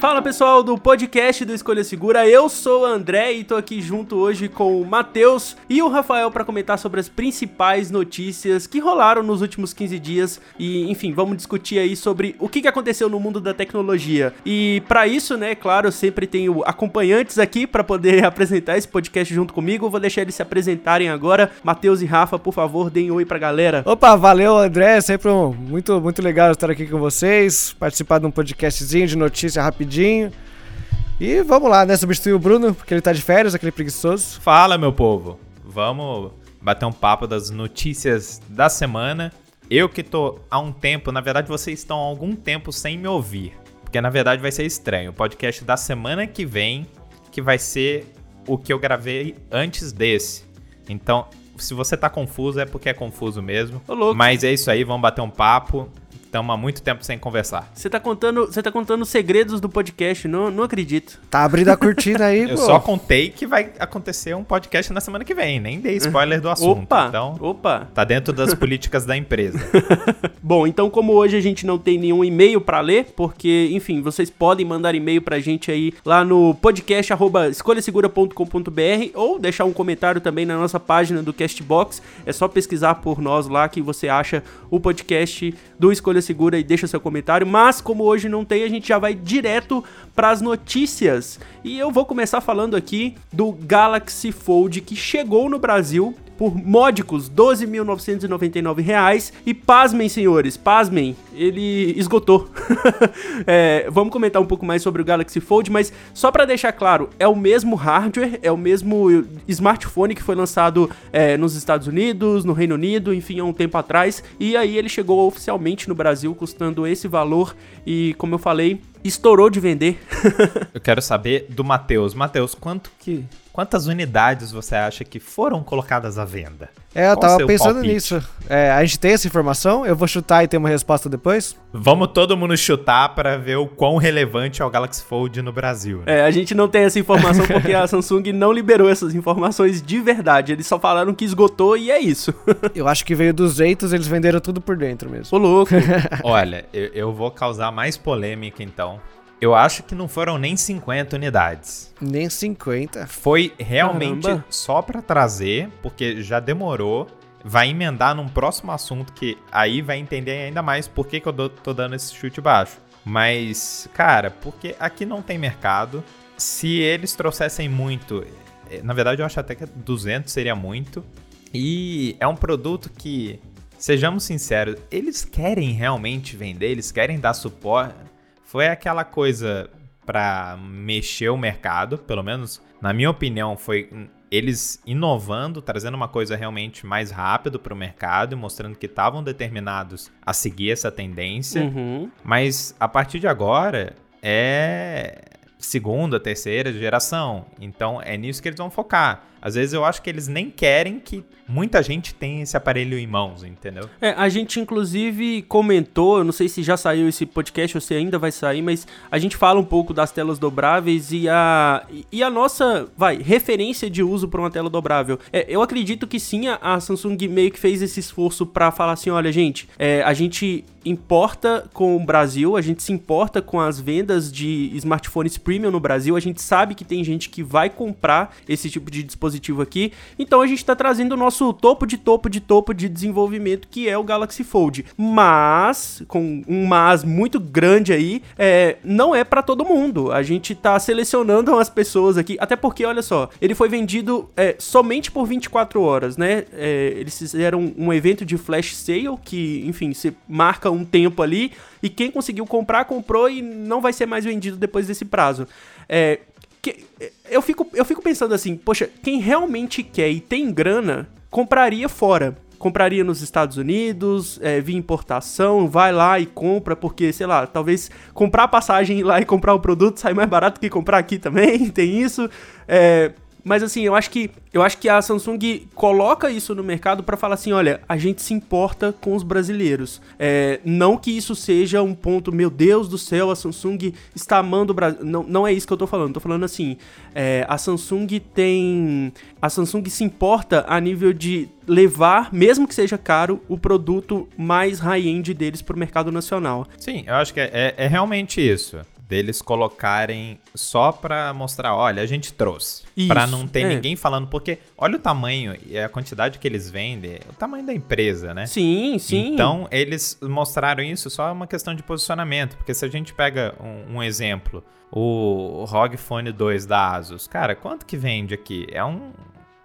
Fala pessoal do podcast do Escolha Segura, eu sou o André e tô aqui junto hoje com o Matheus e o Rafael para comentar sobre as principais notícias que rolaram nos últimos 15 dias e, enfim, vamos discutir aí sobre o que aconteceu no mundo da tecnologia. E para isso, né, claro, eu sempre tenho acompanhantes aqui para poder apresentar esse podcast junto comigo. Vou deixar eles se apresentarem agora. Matheus e Rafa, por favor, deem oi pra galera. Opa, valeu André, sempre um, muito, muito legal estar aqui com vocês, participar de um podcastzinho de notícia rapidinho rapidinho. E vamos lá, né? Substituir o Bruno, porque ele tá de férias, aquele preguiçoso. Fala, meu povo. Vamos bater um papo das notícias da semana. Eu que tô há um tempo, na verdade vocês estão há algum tempo sem me ouvir. Porque na verdade vai ser estranho. O podcast da semana que vem, que vai ser o que eu gravei antes desse. Então, se você tá confuso, é porque é confuso mesmo. Mas é isso aí, vamos bater um papo. Estamos há muito tempo sem conversar. Você tá contando, você tá contando segredos do podcast, não, não acredito. Tá abrindo a cortina aí, Eu pô. só contei que vai acontecer um podcast na semana que vem, nem dei spoiler do assunto. Opa, então, opa. Tá dentro das políticas da empresa. Bom, então como hoje a gente não tem nenhum e-mail para ler, porque, enfim, vocês podem mandar e-mail pra gente aí lá no podcast escolhasegura.com.br ou deixar um comentário também na nossa página do Castbox. É só pesquisar por nós lá que você acha o podcast do Escolha Segura e deixa seu comentário. Mas como hoje não tem, a gente já vai direto para as notícias. E eu vou começar falando aqui do Galaxy Fold que chegou no Brasil por módicos 12.999 reais e pasmem senhores, pasmem, ele esgotou. é, vamos comentar um pouco mais sobre o Galaxy Fold, mas só para deixar claro, é o mesmo hardware, é o mesmo smartphone que foi lançado é, nos Estados Unidos, no Reino Unido, enfim, há um tempo atrás, e aí ele chegou oficialmente no Brasil custando esse valor e, como eu falei, estourou de vender. eu quero saber do Matheus. Matheus, quanto que Quantas unidades você acha que foram colocadas à venda? É, eu Qual tava pensando palpite? nisso. É, a gente tem essa informação? Eu vou chutar e ter uma resposta depois? Vamos todo mundo chutar para ver o quão relevante é o Galaxy Fold no Brasil. Né? É, a gente não tem essa informação porque a Samsung não liberou essas informações de verdade. Eles só falaram que esgotou e é isso. eu acho que veio dos jeitos, eles venderam tudo por dentro mesmo. Ô, louco. Olha, eu, eu vou causar mais polêmica então. Eu acho que não foram nem 50 unidades. Nem 50? Foi realmente Caramba. só para trazer, porque já demorou. Vai emendar num próximo assunto que aí vai entender ainda mais por que, que eu tô dando esse chute baixo. Mas, cara, porque aqui não tem mercado. Se eles trouxessem muito, eh, na verdade eu acho até que 200 seria muito. E é um produto que, sejamos sinceros, eles querem realmente vender, eles querem dar suporte foi aquela coisa para mexer o mercado, pelo menos na minha opinião, foi eles inovando, trazendo uma coisa realmente mais rápido para o mercado e mostrando que estavam determinados a seguir essa tendência. Uhum. Mas a partir de agora é segunda, terceira geração. Então é nisso que eles vão focar. Às vezes eu acho que eles nem querem que muita gente tenha esse aparelho em mãos, entendeu? É, a gente inclusive comentou, não sei se já saiu esse podcast ou se ainda vai sair, mas a gente fala um pouco das telas dobráveis e a e a nossa, vai, referência de uso para uma tela dobrável. É, eu acredito que sim, a Samsung meio que fez esse esforço para falar assim, olha, gente, é, a gente importa com o Brasil, a gente se importa com as vendas de smartphones premium no Brasil, a gente sabe que tem gente que vai comprar esse tipo de dispositivo aqui. Então a gente está trazendo o nosso topo de topo de topo de desenvolvimento, que é o Galaxy Fold. Mas, com um mas muito grande aí, é, não é para todo mundo. A gente está selecionando as pessoas aqui, até porque, olha só, ele foi vendido é, somente por 24 horas, né? É, eles fizeram um evento de flash sale, que, enfim, você marca um tempo ali, e quem conseguiu comprar, comprou e não vai ser mais vendido depois desse prazo. É, que, eu, fico, eu fico pensando assim, poxa, quem realmente quer e tem grana, compraria fora. Compraria nos Estados Unidos, é, via importação, vai lá e compra, porque, sei lá, talvez comprar passagem lá e comprar o produto sai mais barato que comprar aqui também, tem isso. É, mas assim, eu acho que eu acho que a Samsung coloca isso no mercado para falar assim, olha, a gente se importa com os brasileiros. É, não que isso seja um ponto, meu Deus do céu, a Samsung está amando o Brasil. Não, não é isso que eu tô falando. Tô falando assim, é, a Samsung tem, a Samsung se importa a nível de levar, mesmo que seja caro, o produto mais high-end deles para o mercado nacional. Sim, eu acho que é, é, é realmente isso. Deles colocarem só pra mostrar, olha, a gente trouxe. Isso, pra não ter é. ninguém falando, porque olha o tamanho e a quantidade que eles vendem, o tamanho da empresa, né? Sim, sim. Então, eles mostraram isso só uma questão de posicionamento, porque se a gente pega um, um exemplo, o ROG Phone 2 da Asus, cara, quanto que vende aqui? É um,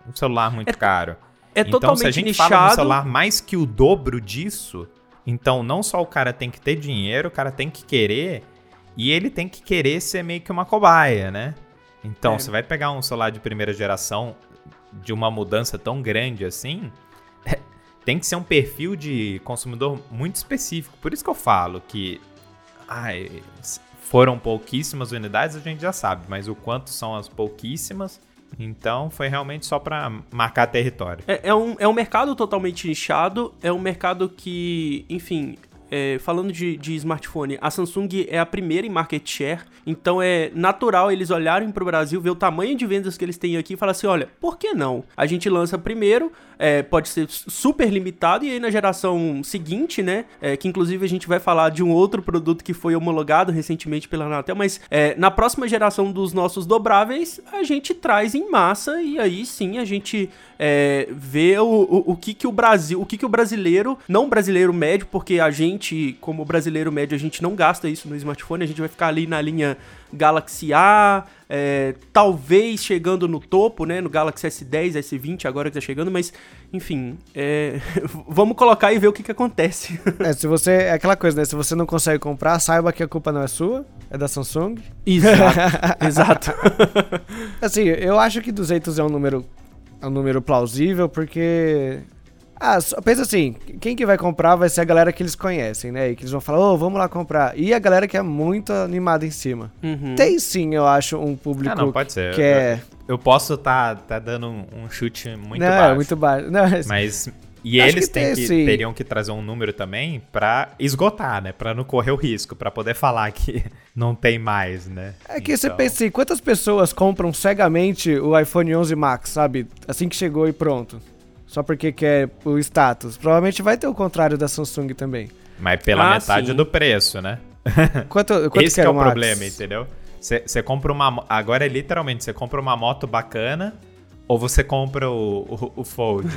um celular muito é, caro. É então, totalmente se a gente nichado. fala um celular mais que o dobro disso, então não só o cara tem que ter dinheiro, o cara tem que querer e ele tem que querer ser meio que uma cobaia, né? Então, é. você vai pegar um celular de primeira geração de uma mudança tão grande assim, tem que ser um perfil de consumidor muito específico. Por isso que eu falo que ai, foram pouquíssimas unidades, a gente já sabe, mas o quanto são as pouquíssimas. Então foi realmente só para marcar território. É, é, um, é um mercado totalmente inchado, é um mercado que, enfim, é, falando de, de, smartphone, a Samsung é a primeira em market share, então é natural eles olharem para o Brasil, ver o tamanho de vendas que eles têm aqui e falar assim: olha, por que não? A gente lança primeiro, é, pode ser super limitado, e aí na geração seguinte, né? É, que inclusive a gente vai falar de um outro produto que foi homologado recentemente pela Anatel, mas é, na próxima geração dos nossos dobráveis, a gente traz em massa e aí sim a gente é, vê o, o, o, que que o Brasil, o que que o brasileiro, não brasileiro médio, porque a gente, como brasileiro médio, a gente não gasta isso no smartphone, a gente vai ficar ali na linha Galaxy A, é, talvez chegando no topo, né, no Galaxy S10, S20 agora que tá chegando, mas enfim, é, vamos colocar e ver o que que acontece. É, se você, é aquela coisa, né, se você não consegue comprar, saiba que a culpa não é sua, é da Samsung. Exato, exato. assim, eu acho que 200 é um número, é um número plausível, porque ah, pensa assim, quem que vai comprar vai ser a galera que eles conhecem, né? E que eles vão falar, ô, oh, vamos lá comprar. E a galera que é muito animada em cima. Uhum. Tem sim, eu acho, um público ah, não, pode ser. que eu, é... Eu posso estar tá, tá dando um, um, chute muito não, baixo. É muito baixo. Não, mas... mas... E eles que tem, que, teriam que trazer um número também para esgotar, né? Para não correr o risco, para poder falar que não tem mais, né? É que então... você pensa assim, quantas pessoas compram cegamente o iPhone 11 Max, sabe? Assim que chegou e pronto só porque quer o status. Provavelmente vai ter o contrário da Samsung também. Mas pela ah, metade sim. do preço, né? Quanto, quanto Esse é o Max? problema, entendeu? Você compra uma. Agora é literalmente, você compra uma moto bacana ou você compra o, o, o Fold.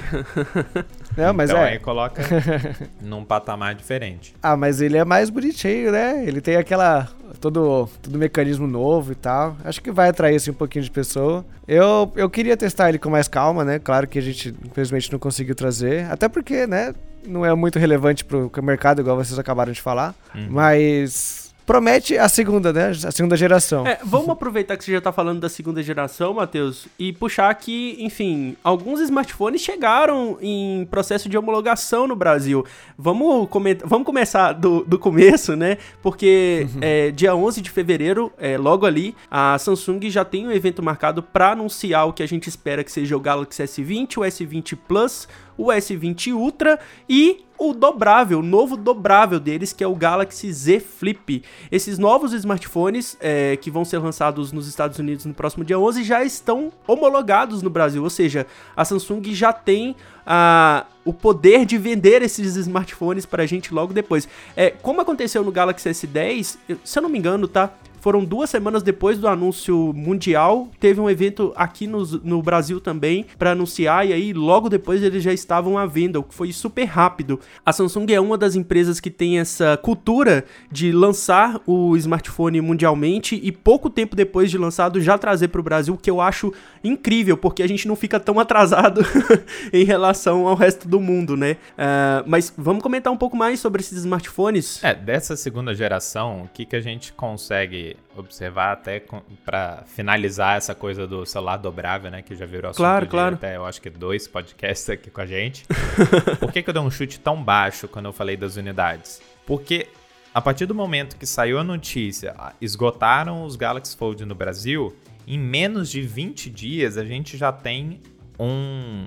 Não, mas então é. aí coloca num patamar diferente. Ah, mas ele é mais bonitinho, né? Ele tem aquela todo, todo mecanismo novo e tal. Acho que vai atrair assim, um pouquinho de pessoa. Eu, eu queria testar ele com mais calma, né? Claro que a gente, infelizmente, não conseguiu trazer. Até porque, né? Não é muito relevante pro mercado, igual vocês acabaram de falar. Uhum. Mas promete a segunda, né? A segunda geração. É, vamos aproveitar que você já tá falando da segunda geração, Matheus, e puxar que, enfim, alguns smartphones chegaram em processo de homologação no Brasil. Vamos, comentar, vamos começar do, do começo, né? Porque uhum. é, dia 11 de fevereiro, é, logo ali, a Samsung já tem um evento marcado para anunciar o que a gente espera que seja o Galaxy S20, o S20 Plus, o S20 Ultra e o dobrável, o novo dobrável deles, que é o Galaxy Z Flip. Esses novos smartphones é, que vão ser lançados nos Estados Unidos no próximo dia 11 já estão homologados no Brasil, ou seja, a Samsung já tem a, o poder de vender esses smartphones para a gente logo depois. É, como aconteceu no Galaxy S10, se eu não me engano, tá? Foram duas semanas depois do anúncio mundial. Teve um evento aqui no, no Brasil também para anunciar, e aí logo depois eles já estavam à venda, o que foi super rápido. A Samsung é uma das empresas que tem essa cultura de lançar o smartphone mundialmente e pouco tempo depois de lançado já trazer para o Brasil, que eu acho incrível, porque a gente não fica tão atrasado em relação ao resto do mundo, né? Uh, mas vamos comentar um pouco mais sobre esses smartphones. É, dessa segunda geração, o que, que a gente consegue observar até para finalizar essa coisa do celular dobrável, né? Que já virou assunto claro, claro. até, eu acho que dois podcasts aqui com a gente. Por que, que eu dei um chute tão baixo quando eu falei das unidades? Porque a partir do momento que saiu a notícia, esgotaram os Galaxy Fold no Brasil, em menos de 20 dias a gente já tem um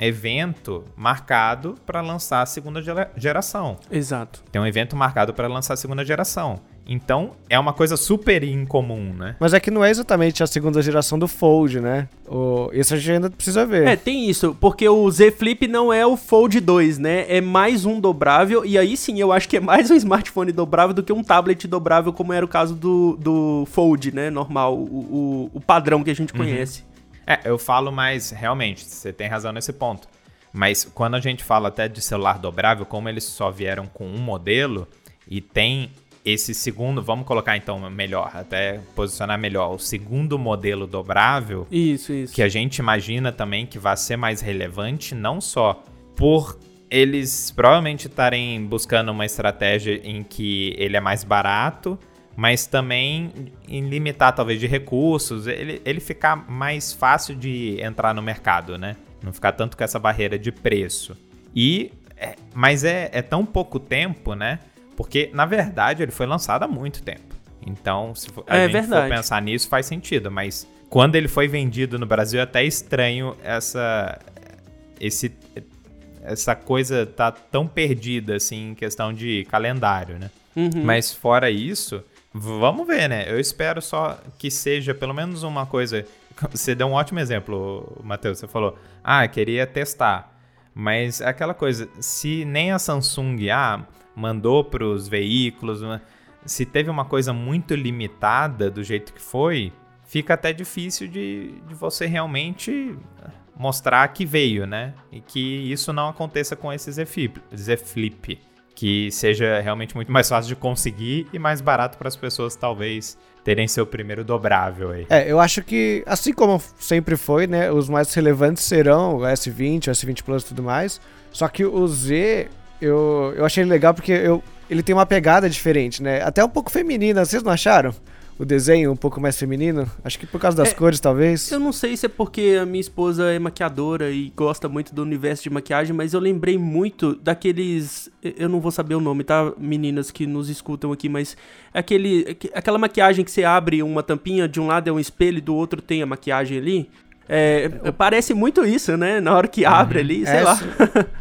evento marcado para lançar a segunda geração. Exato. Tem um evento marcado para lançar a segunda geração. Então, é uma coisa super incomum, né? Mas é que não é exatamente a segunda geração do Fold, né? O... Isso a gente ainda precisa ver. É, tem isso, porque o Z Flip não é o Fold 2, né? É mais um dobrável, e aí sim, eu acho que é mais um smartphone dobrável do que um tablet dobrável, como era o caso do, do Fold, né? Normal, o, o, o padrão que a gente uhum. conhece. É, eu falo mais, realmente, você tem razão nesse ponto. Mas quando a gente fala até de celular dobrável, como eles só vieram com um modelo e tem esse segundo, vamos colocar então melhor, até posicionar melhor, o segundo modelo dobrável. Isso, isso. Que a gente imagina também que vai ser mais relevante, não só por eles provavelmente estarem buscando uma estratégia em que ele é mais barato, mas também em limitar talvez de recursos, ele, ele ficar mais fácil de entrar no mercado, né? Não ficar tanto com essa barreira de preço. E, é, mas é, é tão pouco tempo, né? Porque, na verdade, ele foi lançado há muito tempo. Então, se a é gente verdade. for pensar nisso, faz sentido. Mas quando ele foi vendido no Brasil, é até estranho essa, esse, essa coisa tá tão perdida, assim, em questão de calendário, né? Uhum. Mas fora isso, vamos ver, né? Eu espero só que seja pelo menos uma coisa... Você deu um ótimo exemplo, Matheus. Você falou, ah, queria testar. Mas é aquela coisa, se nem a Samsung, ah, mandou para os veículos. Né? Se teve uma coisa muito limitada do jeito que foi, fica até difícil de, de você realmente mostrar que veio, né? E que isso não aconteça com esse Z Flip, Z Flip que seja realmente muito mais fácil de conseguir e mais barato para as pessoas talvez terem seu primeiro dobrável aí. É, eu acho que assim como sempre foi, né, os mais relevantes serão o S20, o S20 Plus e tudo mais. Só que o Z eu, eu achei legal porque eu, ele tem uma pegada diferente, né? Até um pouco feminina, vocês não acharam? O desenho um pouco mais feminino? Acho que por causa das é, cores, talvez. Eu não sei se é porque a minha esposa é maquiadora e gosta muito do universo de maquiagem, mas eu lembrei muito daqueles. Eu não vou saber o nome, tá? Meninas que nos escutam aqui, mas aquele, aquela maquiagem que você abre uma tampinha, de um lado é um espelho e do outro tem a maquiagem ali. É, parece muito isso, né? Na hora que abre uhum. ali, sei é, lá.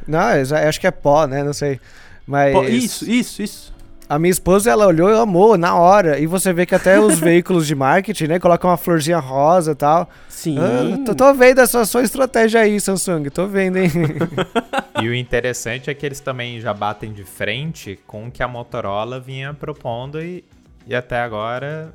Não, eu acho que é pó, né? Não sei. Mas. Pó, isso, isso, isso. A minha esposa, ela olhou e amou na hora. E você vê que até os veículos de marketing, né? Colocam uma florzinha rosa e tal. Sim. Ah, tô, tô, vendo essa sua estratégia aí, Samsung. Tô vendo, hein? e o interessante é que eles também já batem de frente com o que a Motorola vinha propondo e, e até agora,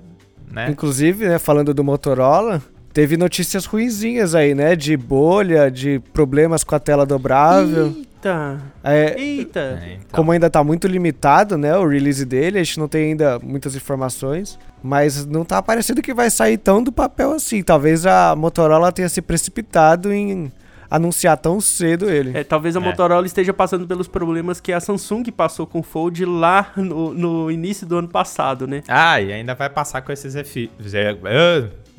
né? Inclusive, né, falando do Motorola, teve notícias ruinzinhas aí, né? De bolha, de problemas com a tela dobrável. Eita! É, Eita! É, então. Como ainda tá muito limitado, né? O release dele, a gente não tem ainda muitas informações. Mas não tá parecendo que vai sair tão do papel assim. Talvez a Motorola tenha se precipitado em anunciar tão cedo ele. É, talvez a é. Motorola esteja passando pelos problemas que a Samsung passou com o Fold lá no, no início do ano passado, né? Ah, e ainda vai passar com esses efeitos.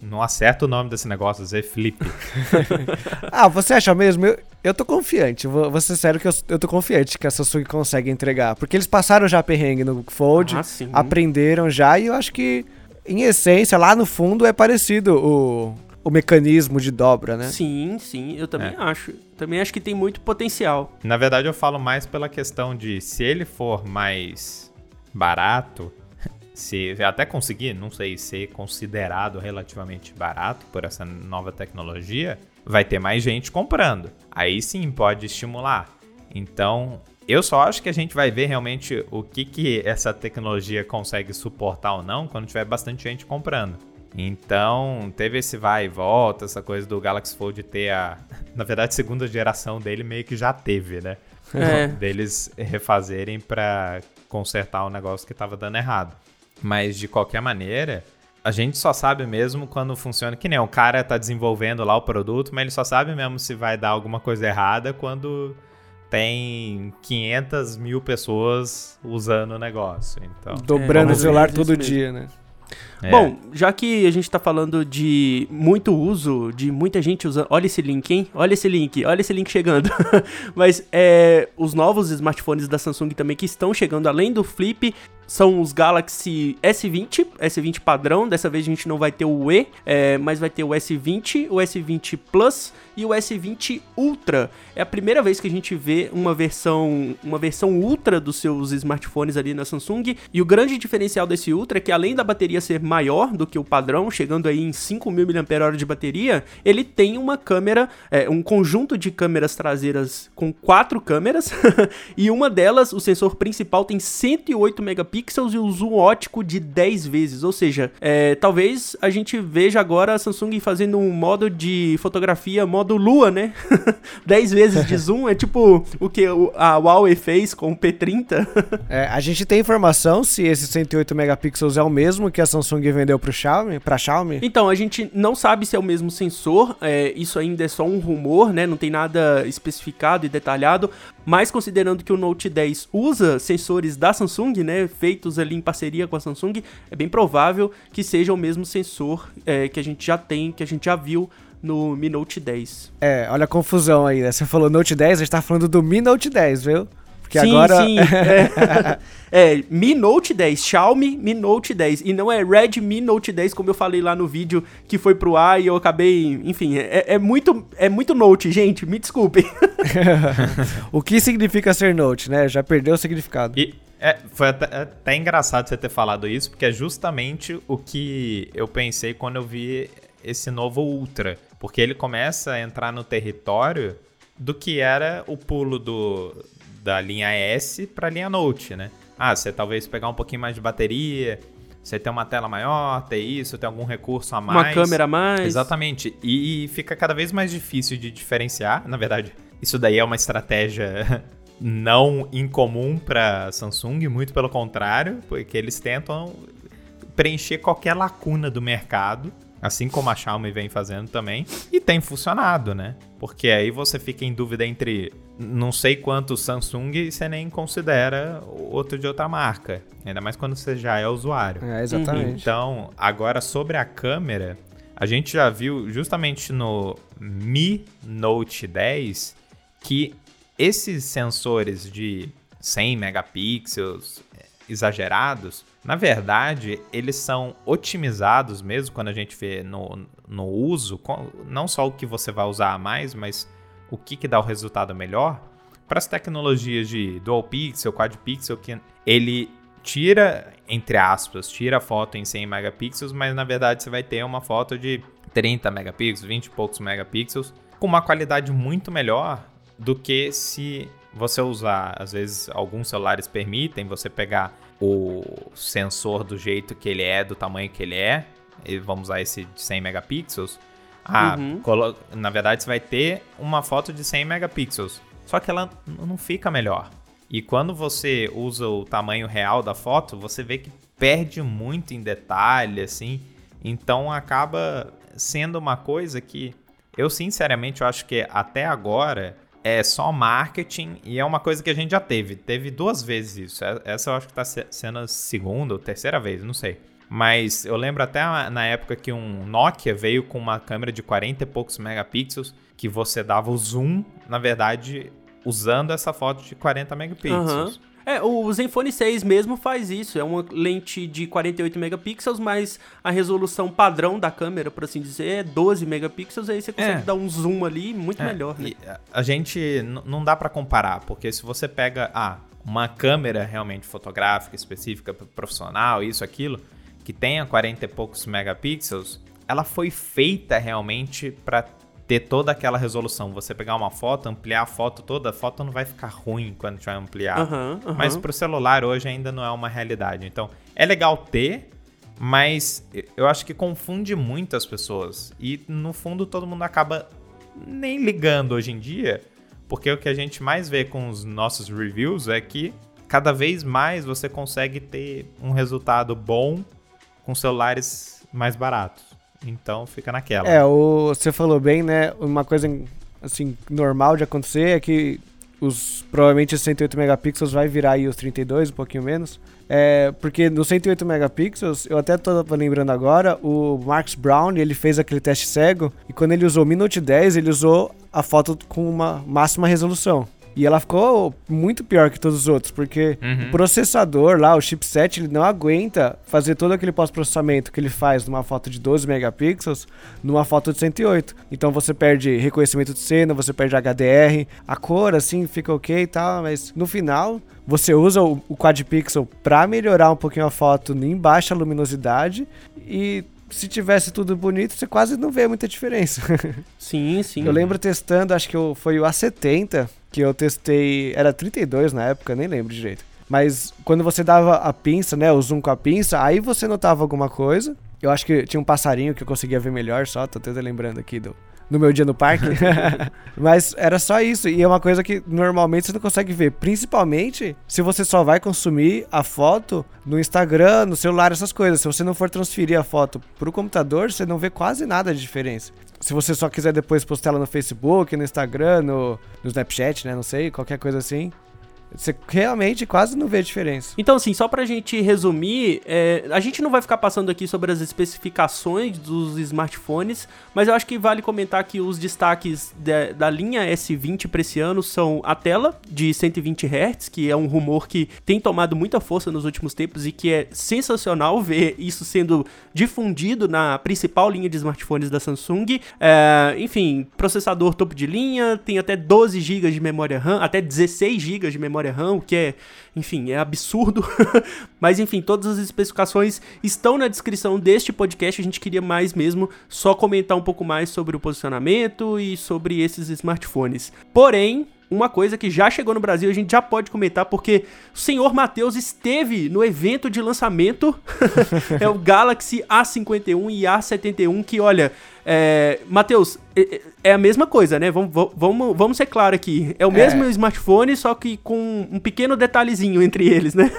Não acerta o nome desse negócio, Z Flip. ah, você acha mesmo? Eu, eu tô confiante. Vou, vou ser sério que eu, eu tô confiante que a Samsung consegue entregar. Porque eles passaram já perrengue no Fold, ah, aprenderam já, e eu acho que, em essência, lá no fundo é parecido o, o mecanismo de dobra, né? Sim, sim, eu também é. acho. Também acho que tem muito potencial. Na verdade, eu falo mais pela questão de se ele for mais barato, se até conseguir, não sei, ser considerado relativamente barato por essa nova tecnologia, vai ter mais gente comprando. Aí sim pode estimular. Então, eu só acho que a gente vai ver realmente o que, que essa tecnologia consegue suportar ou não quando tiver bastante gente comprando. Então, teve esse vai e volta, essa coisa do Galaxy Fold ter a. Na verdade, segunda geração dele meio que já teve, né? É. Deles refazerem para consertar o negócio que estava dando errado. Mas de qualquer maneira, a gente só sabe mesmo quando funciona. Que nem o cara tá desenvolvendo lá o produto, mas ele só sabe mesmo se vai dar alguma coisa errada quando tem 500 mil pessoas usando o negócio. Então, Dobrando é, o celular todo mesmo. dia, né? É. Bom, já que a gente tá falando de muito uso, de muita gente usando. Olha esse link, hein? Olha esse link, olha esse link chegando. Mas é, os novos smartphones da Samsung também que estão chegando, além do Flip, são os Galaxy S20, S20 padrão. Dessa vez a gente não vai ter o E, é, mas vai ter o S20, o S20 Plus e o S20 Ultra. É a primeira vez que a gente vê uma versão, uma versão Ultra dos seus smartphones ali na Samsung. E o grande diferencial desse Ultra é que além da bateria ser maior do que o padrão, chegando aí em 5.000 mAh de bateria, ele tem uma câmera, é, um conjunto de câmeras traseiras com quatro câmeras e uma delas, o sensor principal, tem 108 megapixels e o zoom ótico de 10 vezes. Ou seja, é, talvez a gente veja agora a Samsung fazendo um modo de fotografia modo lua, né? 10 vezes de zoom é tipo o que a Huawei fez com o P30. é, a gente tem informação se esse 108 megapixels é o mesmo que a Samsung vendeu para Xiaomi, para Xiaomi? Então, a gente não sabe se é o mesmo sensor, é, isso ainda é só um rumor, né? Não tem nada especificado e detalhado, mas considerando que o Note 10 usa sensores da Samsung, né, feitos ali em parceria com a Samsung, é bem provável que seja o mesmo sensor é, que a gente já tem, que a gente já viu no Mi Note 10. É, olha a confusão aí, né? Você falou Note 10, a gente tá falando do Mi Note 10, viu? Porque sim, agora. Sim, é. é, Mi Note 10, Xiaomi Mi Note 10. E não é Redmi Note 10, como eu falei lá no vídeo que foi pro ar e eu acabei. Enfim, é, é muito, é muito Note, gente, me desculpem. o que significa ser Note, né? Já perdeu o significado. E, é, foi até, até, engraçado você ter falado isso, porque é justamente o que eu pensei quando eu vi esse novo Ultra. Porque ele começa a entrar no território do que era o pulo do, da linha S para a linha Note, né? Ah, você talvez pegar um pouquinho mais de bateria, você ter uma tela maior, ter isso, ter algum recurso a mais. Uma câmera a mais. Exatamente. E fica cada vez mais difícil de diferenciar. Na verdade, isso daí é uma estratégia não incomum para Samsung, muito pelo contrário, porque eles tentam preencher qualquer lacuna do mercado assim como a Xiaomi vem fazendo também, e tem funcionado, né? Porque aí você fica em dúvida entre não sei quantos Samsung e você nem considera outro de outra marca, ainda mais quando você já é usuário. É, exatamente. Então, agora sobre a câmera, a gente já viu justamente no Mi Note 10 que esses sensores de 100 megapixels exagerados, na verdade, eles são otimizados mesmo quando a gente vê no, no uso, não só o que você vai usar a mais, mas o que, que dá o resultado melhor. Para as tecnologias de dual pixel, quad pixel, que ele tira, entre aspas, tira a foto em 100 megapixels, mas na verdade você vai ter uma foto de 30 megapixels, 20 e poucos megapixels, com uma qualidade muito melhor do que se você usar, às vezes alguns celulares permitem você pegar o sensor do jeito que ele é, do tamanho que ele é, e vamos usar esse de 100 megapixels. Ah, uhum. na verdade você vai ter uma foto de 100 megapixels, só que ela não fica melhor. E quando você usa o tamanho real da foto, você vê que perde muito em detalhe, assim. Então acaba sendo uma coisa que eu sinceramente eu acho que até agora é só marketing e é uma coisa que a gente já teve. Teve duas vezes isso. É, essa eu acho que está sendo a segunda ou terceira vez, não sei. Mas eu lembro até na época que um Nokia veio com uma câmera de 40 e poucos megapixels, que você dava o zoom, na verdade, usando essa foto de 40 megapixels. Uhum. É, o Zenfone 6 mesmo faz isso. É uma lente de 48 megapixels, mas a resolução padrão da câmera, por assim dizer, é 12 megapixels. Aí você consegue é. dar um zoom ali muito é. melhor, né? a gente não dá para comparar, porque se você pega ah, uma câmera realmente fotográfica específica profissional, isso, aquilo, que tenha 40 e poucos megapixels, ela foi feita realmente para ter toda aquela resolução. Você pegar uma foto, ampliar a foto toda, a foto não vai ficar ruim quando tiver ampliar. Uhum, uhum. Mas pro celular hoje ainda não é uma realidade. Então, é legal ter, mas eu acho que confunde muito as pessoas. E no fundo todo mundo acaba nem ligando hoje em dia, porque o que a gente mais vê com os nossos reviews é que cada vez mais você consegue ter um resultado bom com celulares mais baratos. Então fica naquela. É, o, você falou bem, né? Uma coisa assim normal de acontecer é que os provavelmente os 108 megapixels vai virar aí os 32, um pouquinho menos. É, porque no 108 megapixels, eu até tô lembrando agora, o Marcus Brown, ele fez aquele teste cego e quando ele usou Minute 10, ele usou a foto com uma máxima resolução. E ela ficou muito pior que todos os outros, porque uhum. o processador lá, o chipset, ele não aguenta fazer todo aquele pós-processamento que ele faz numa foto de 12 megapixels numa foto de 108. Então você perde reconhecimento de cena, você perde HDR, a cor assim fica ok e tal, mas no final você usa o, o quad pixel para melhorar um pouquinho a foto em baixa luminosidade e se tivesse tudo bonito, você quase não vê muita diferença. Sim, sim. Eu lembro testando, acho que eu, foi o A70, que eu testei, era 32 na época, nem lembro direito. Mas quando você dava a pinça, né, o zoom com a pinça, aí você notava alguma coisa. Eu acho que tinha um passarinho que eu conseguia ver melhor só, tô até lembrando aqui do, no meu dia no parque. Mas era só isso. E é uma coisa que normalmente você não consegue ver. Principalmente se você só vai consumir a foto no Instagram, no celular, essas coisas. Se você não for transferir a foto pro computador, você não vê quase nada de diferença. Se você só quiser depois postar ela no Facebook, no Instagram, no, no Snapchat, né? Não sei, qualquer coisa assim. Você realmente quase não vê diferença. Então, assim, só pra gente resumir, é, a gente não vai ficar passando aqui sobre as especificações dos smartphones, mas eu acho que vale comentar que os destaques de, da linha S20 para esse ano são a tela de 120 Hz, que é um rumor que tem tomado muita força nos últimos tempos e que é sensacional ver isso sendo difundido na principal linha de smartphones da Samsung. É, enfim, processador topo de linha, tem até 12 GB de memória RAM, até 16 GB de memória memória RAM, o que é, enfim, é absurdo. Mas enfim, todas as especificações estão na descrição deste podcast. A gente queria mais mesmo só comentar um pouco mais sobre o posicionamento e sobre esses smartphones. Porém, uma coisa que já chegou no Brasil, a gente já pode comentar, porque o senhor Matheus esteve no evento de lançamento, é o Galaxy A51 e A71, que olha, é, Matheus, é, é, a mesma coisa, né? Vamos, vamos, vamos ser claro aqui. É o mesmo é. smartphone, só que com um pequeno detalhezinho entre eles, né?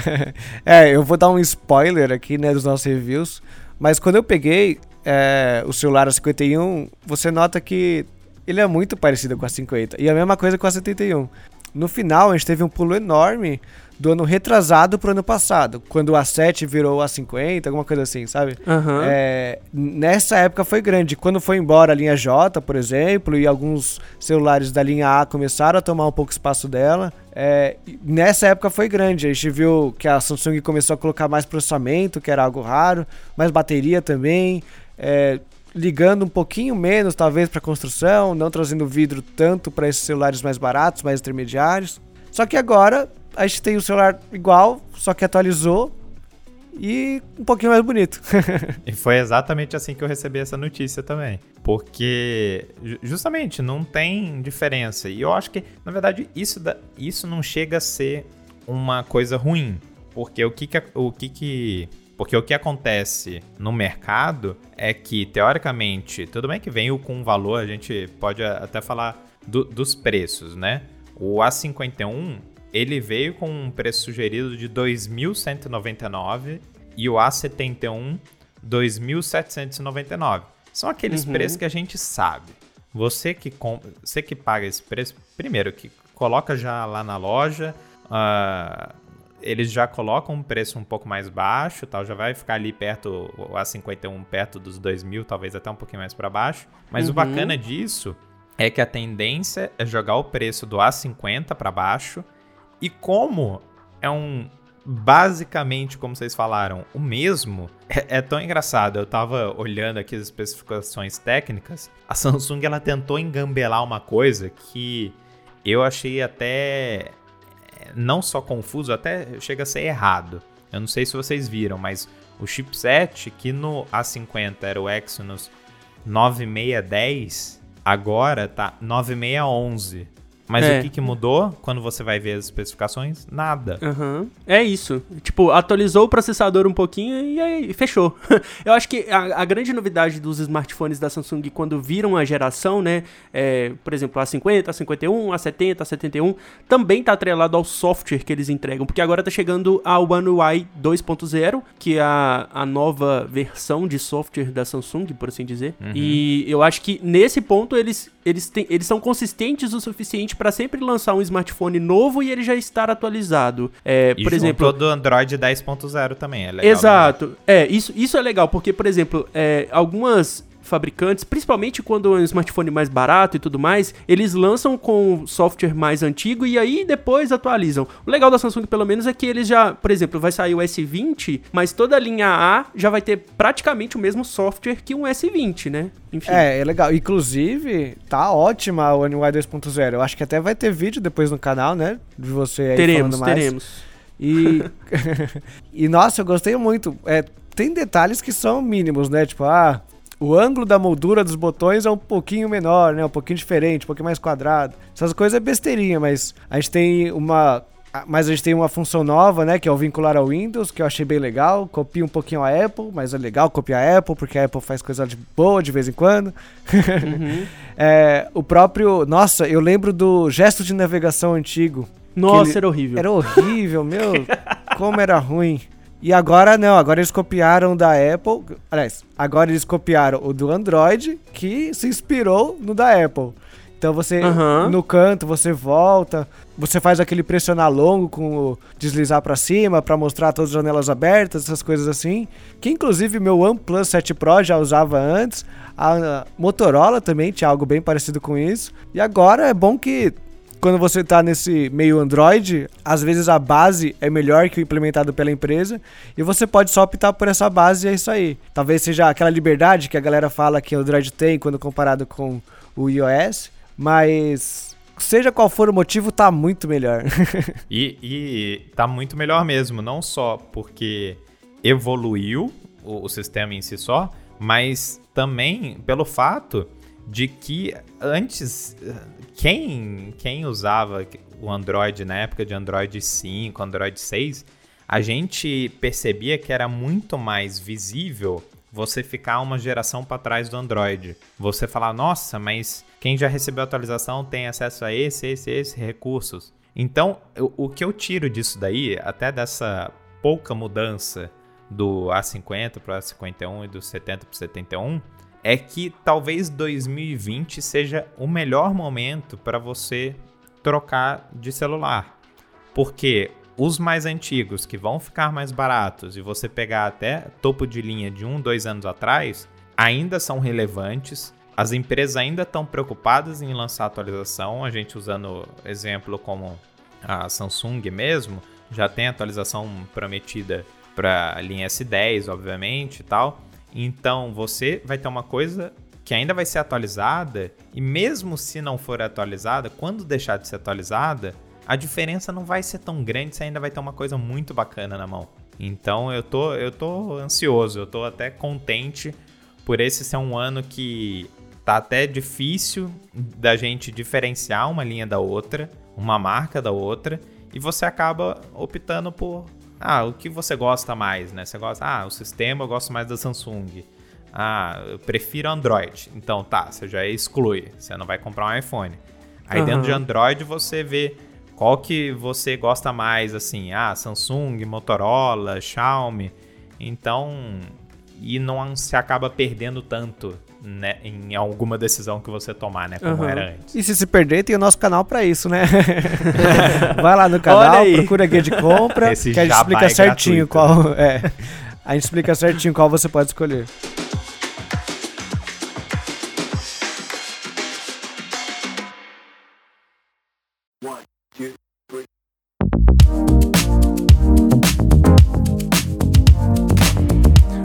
é, eu vou dar um spoiler aqui, né, dos nossos reviews. Mas quando eu peguei é, o celular A51, você nota que ele é muito parecido com a 50. E a mesma coisa com a 71. No final, a gente teve um pulo enorme do ano retrasado pro ano passado, quando o A7 virou o A50, alguma coisa assim, sabe? Uhum. É, nessa época foi grande. Quando foi embora a linha J, por exemplo, e alguns celulares da linha A começaram a tomar um pouco espaço dela, é, nessa época foi grande. A gente viu que a Samsung começou a colocar mais processamento, que era algo raro, mais bateria também. É, ligando um pouquinho menos, talvez, para construção, não trazendo vidro tanto para esses celulares mais baratos, mais intermediários. Só que agora a gente tem o celular igual, só que atualizou e um pouquinho mais bonito. e foi exatamente assim que eu recebi essa notícia também. Porque, justamente, não tem diferença. E eu acho que, na verdade, isso, da, isso não chega a ser uma coisa ruim. Porque o que, que, o que, que porque o que acontece no mercado é que, teoricamente, tudo bem que veio com um valor, a gente pode até falar do, dos preços, né? O A51, ele veio com um preço sugerido de 2.199 e o A71, 2.799. São aqueles uhum. preços que a gente sabe. Você que, você que paga esse preço, primeiro, que coloca já lá na loja, uh, eles já colocam um preço um pouco mais baixo, tal, já vai ficar ali perto, o A51 perto dos 2 mil, talvez até um pouquinho mais para baixo. Mas uhum. o bacana disso é que a tendência é jogar o preço do A50 para baixo. E como é um basicamente, como vocês falaram, o mesmo, é, é, tão engraçado. Eu tava olhando aqui as especificações técnicas. A Samsung ela tentou engambelar uma coisa que eu achei até não só confuso, até chega a ser errado. Eu não sei se vocês viram, mas o chipset que no A50 era o Exynos 9610, agora tá 9611. Mas é. o que, que mudou quando você vai ver as especificações? Nada. Uhum. É isso. Tipo, atualizou o processador um pouquinho e aí fechou. Eu acho que a, a, grande novidade dos smartphones da Samsung quando viram a geração, né? É, por exemplo, a 50, a 51, a 70, a 71, também tá atrelado ao software que eles entregam. Porque agora tá chegando a One UI 2.0, que é a, a nova versão de software da Samsung, por assim dizer. Uhum. E eu acho que nesse ponto eles, eles, têm, eles são consistentes o suficiente para sempre lançar um smartphone novo e ele já estar atualizado. É, e por exemplo, do Android 10.0 também, é legal. Exato. Né? É, isso, isso é legal porque, por exemplo, é, algumas fabricantes, principalmente quando é um smartphone mais barato e tudo mais, eles lançam com software mais antigo e aí depois atualizam. O legal da Samsung, pelo menos, é que eles já, por exemplo, vai sair o S20, mas toda a linha A já vai ter praticamente o mesmo software que um S20, né? Enfim. É, é legal. Inclusive, tá ótima a One UI 2.0. Eu acho que até vai ter vídeo depois no canal, né? De você aí teremos, falando mais. Teremos, E, e nossa, eu gostei muito. É, tem detalhes que são mínimos, né? Tipo, ah, o ângulo da moldura dos botões é um pouquinho menor, né? Um pouquinho diferente, um pouquinho mais quadrado. Essas coisas é besteirinha, mas a gente tem uma mas a gente tem uma função nova, né, que é o vincular ao Windows, que eu achei bem legal. Copia um pouquinho a Apple, mas é legal copiar a Apple, porque a Apple faz coisa de boa de vez em quando. Uhum. é, o próprio. Nossa, eu lembro do gesto de navegação antigo. Nossa, ele... era horrível. Era horrível, meu. como era ruim. E agora não, agora eles copiaram da Apple. Aliás, agora eles copiaram o do Android, que se inspirou no da Apple. Então você, uhum. no canto, você volta, você faz aquele pressionar longo com o deslizar para cima para mostrar todas as janelas abertas, essas coisas assim. Que inclusive meu OnePlus 7 Pro já usava antes. A Motorola também tinha algo bem parecido com isso. E agora é bom que quando você está nesse meio Android, às vezes a base é melhor que o implementado pela empresa e você pode só optar por essa base e é isso aí. Talvez seja aquela liberdade que a galera fala que o Android tem quando comparado com o iOS, mas seja qual for o motivo, tá muito melhor. e, e tá muito melhor mesmo, não só porque evoluiu o, o sistema em si só, mas também pelo fato de que antes quem quem usava o Android na época de Android 5, Android 6, a gente percebia que era muito mais visível você ficar uma geração para trás do Android. Você falar, nossa, mas quem já recebeu atualização tem acesso a esse, esse, esse recursos. Então, o, o que eu tiro disso daí, até dessa pouca mudança do A50 para o A51 e do 70 para o 71, é que talvez 2020 seja o melhor momento para você trocar de celular. Porque os mais antigos, que vão ficar mais baratos, e você pegar até topo de linha de um, dois anos atrás, ainda são relevantes. As empresas ainda estão preocupadas em lançar atualização. A gente usando exemplo como a Samsung mesmo, já tem atualização prometida para a linha S10, obviamente, e tal. Então você vai ter uma coisa que ainda vai ser atualizada e mesmo se não for atualizada, quando deixar de ser atualizada, a diferença não vai ser tão grande, você ainda vai ter uma coisa muito bacana na mão. Então eu tô, eu tô ansioso, eu tô até contente por esse ser um ano que tá até difícil da gente diferenciar uma linha da outra, uma marca da outra, e você acaba optando por ah, o que você gosta mais, né? Você gosta, ah, o sistema eu gosto mais da Samsung. Ah, eu prefiro Android. Então tá, você já exclui, você não vai comprar um iPhone. Aí uhum. dentro de Android você vê qual que você gosta mais, assim? Ah, Samsung, Motorola, Xiaomi. Então, e não se acaba perdendo tanto né, em alguma decisão que você tomar, né? Como uhum. era antes. E se se perder, tem o nosso canal para isso, né? Vai lá no canal, procura guia de compra, Esse que a gente explica é certinho gratuito. qual. É, a gente explica certinho qual você pode escolher.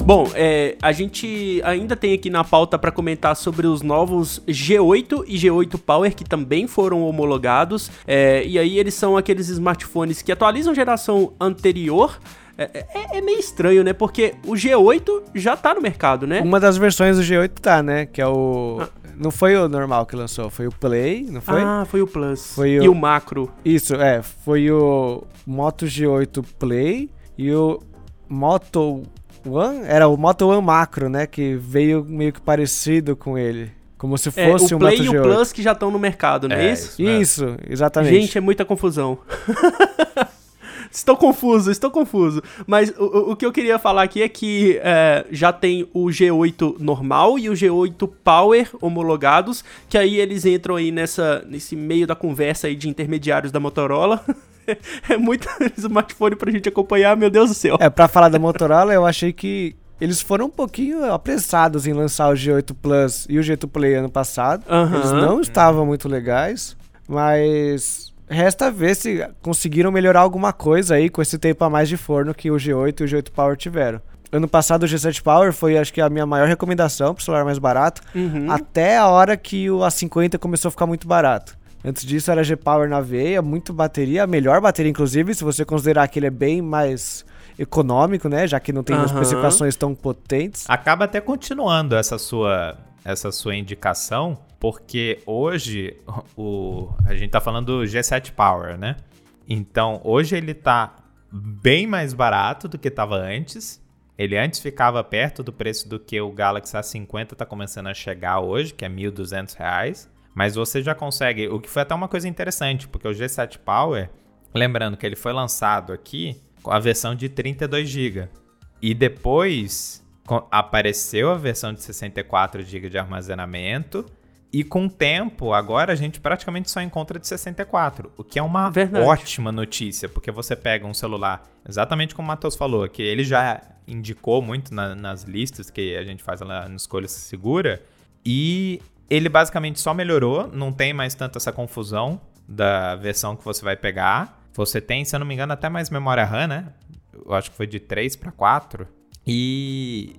Bom, é, a gente ainda tem aqui na pauta para comentar sobre os novos G8 e G8 Power que também foram homologados. É, e aí eles são aqueles smartphones que atualizam geração anterior. É, é, é, meio estranho, né? Porque o G8 já tá no mercado, né? Uma das versões do G8 tá, né? Que é o. Ah. Não foi o normal que lançou, foi o Play, não foi? Ah, foi o Plus. Foi o... E o Macro. Isso, é. Foi o Moto G8 Play e o Moto One? Era o Moto One Macro, né? Que veio meio que parecido com ele. Como se fosse é, o um Play Moto e o Plus que já estão no mercado, não é, é isso? Isso, exatamente. Gente, é muita confusão. estou confuso, estou confuso. Mas o, o que eu queria falar aqui é que é, já tem o G8 normal e o G8 Power homologados, que aí eles entram aí nessa, nesse meio da conversa aí de intermediários da Motorola. é muito smartphone pra gente acompanhar, meu Deus do céu. É, pra falar da Motorola, eu achei que eles foram um pouquinho apressados em lançar o G8 Plus e o G2 Play ano passado. Eles não estavam muito legais, mas resta ver se conseguiram melhorar alguma coisa aí com esse tempo a mais de forno que o G8 e o G8 Power tiveram. Ano passado o G7 Power foi acho que a minha maior recomendação pro celular mais barato, Uhum. até a hora que o A50 começou a ficar muito barato. Antes disso era G-Power na veia, muito bateria, a melhor bateria inclusive, se você considerar que ele é bem mais econômico, né, já que não tem Aham. especificações tão potentes. Acaba até continuando essa sua, essa sua indicação, porque hoje o, a gente tá falando do G7 Power, né? Então, hoje ele tá bem mais barato do que tava antes. Ele antes ficava perto do preço do que o Galaxy A50 tá começando a chegar hoje, que é 1.200 reais. Mas você já consegue, o que foi até uma coisa interessante, porque o G7 Power, lembrando que ele foi lançado aqui com a versão de 32 GB. E depois apareceu a versão de 64 GB de armazenamento. E com o tempo, agora a gente praticamente só encontra de 64, o que é uma Verdade. ótima notícia, porque você pega um celular, exatamente como o Matheus falou, que ele já indicou muito na- nas listas que a gente faz lá no Escolha Segura, e ele basicamente só melhorou, não tem mais tanta essa confusão da versão que você vai pegar. Você tem, se eu não me engano, até mais memória RAM, né? Eu acho que foi de 3 para 4. E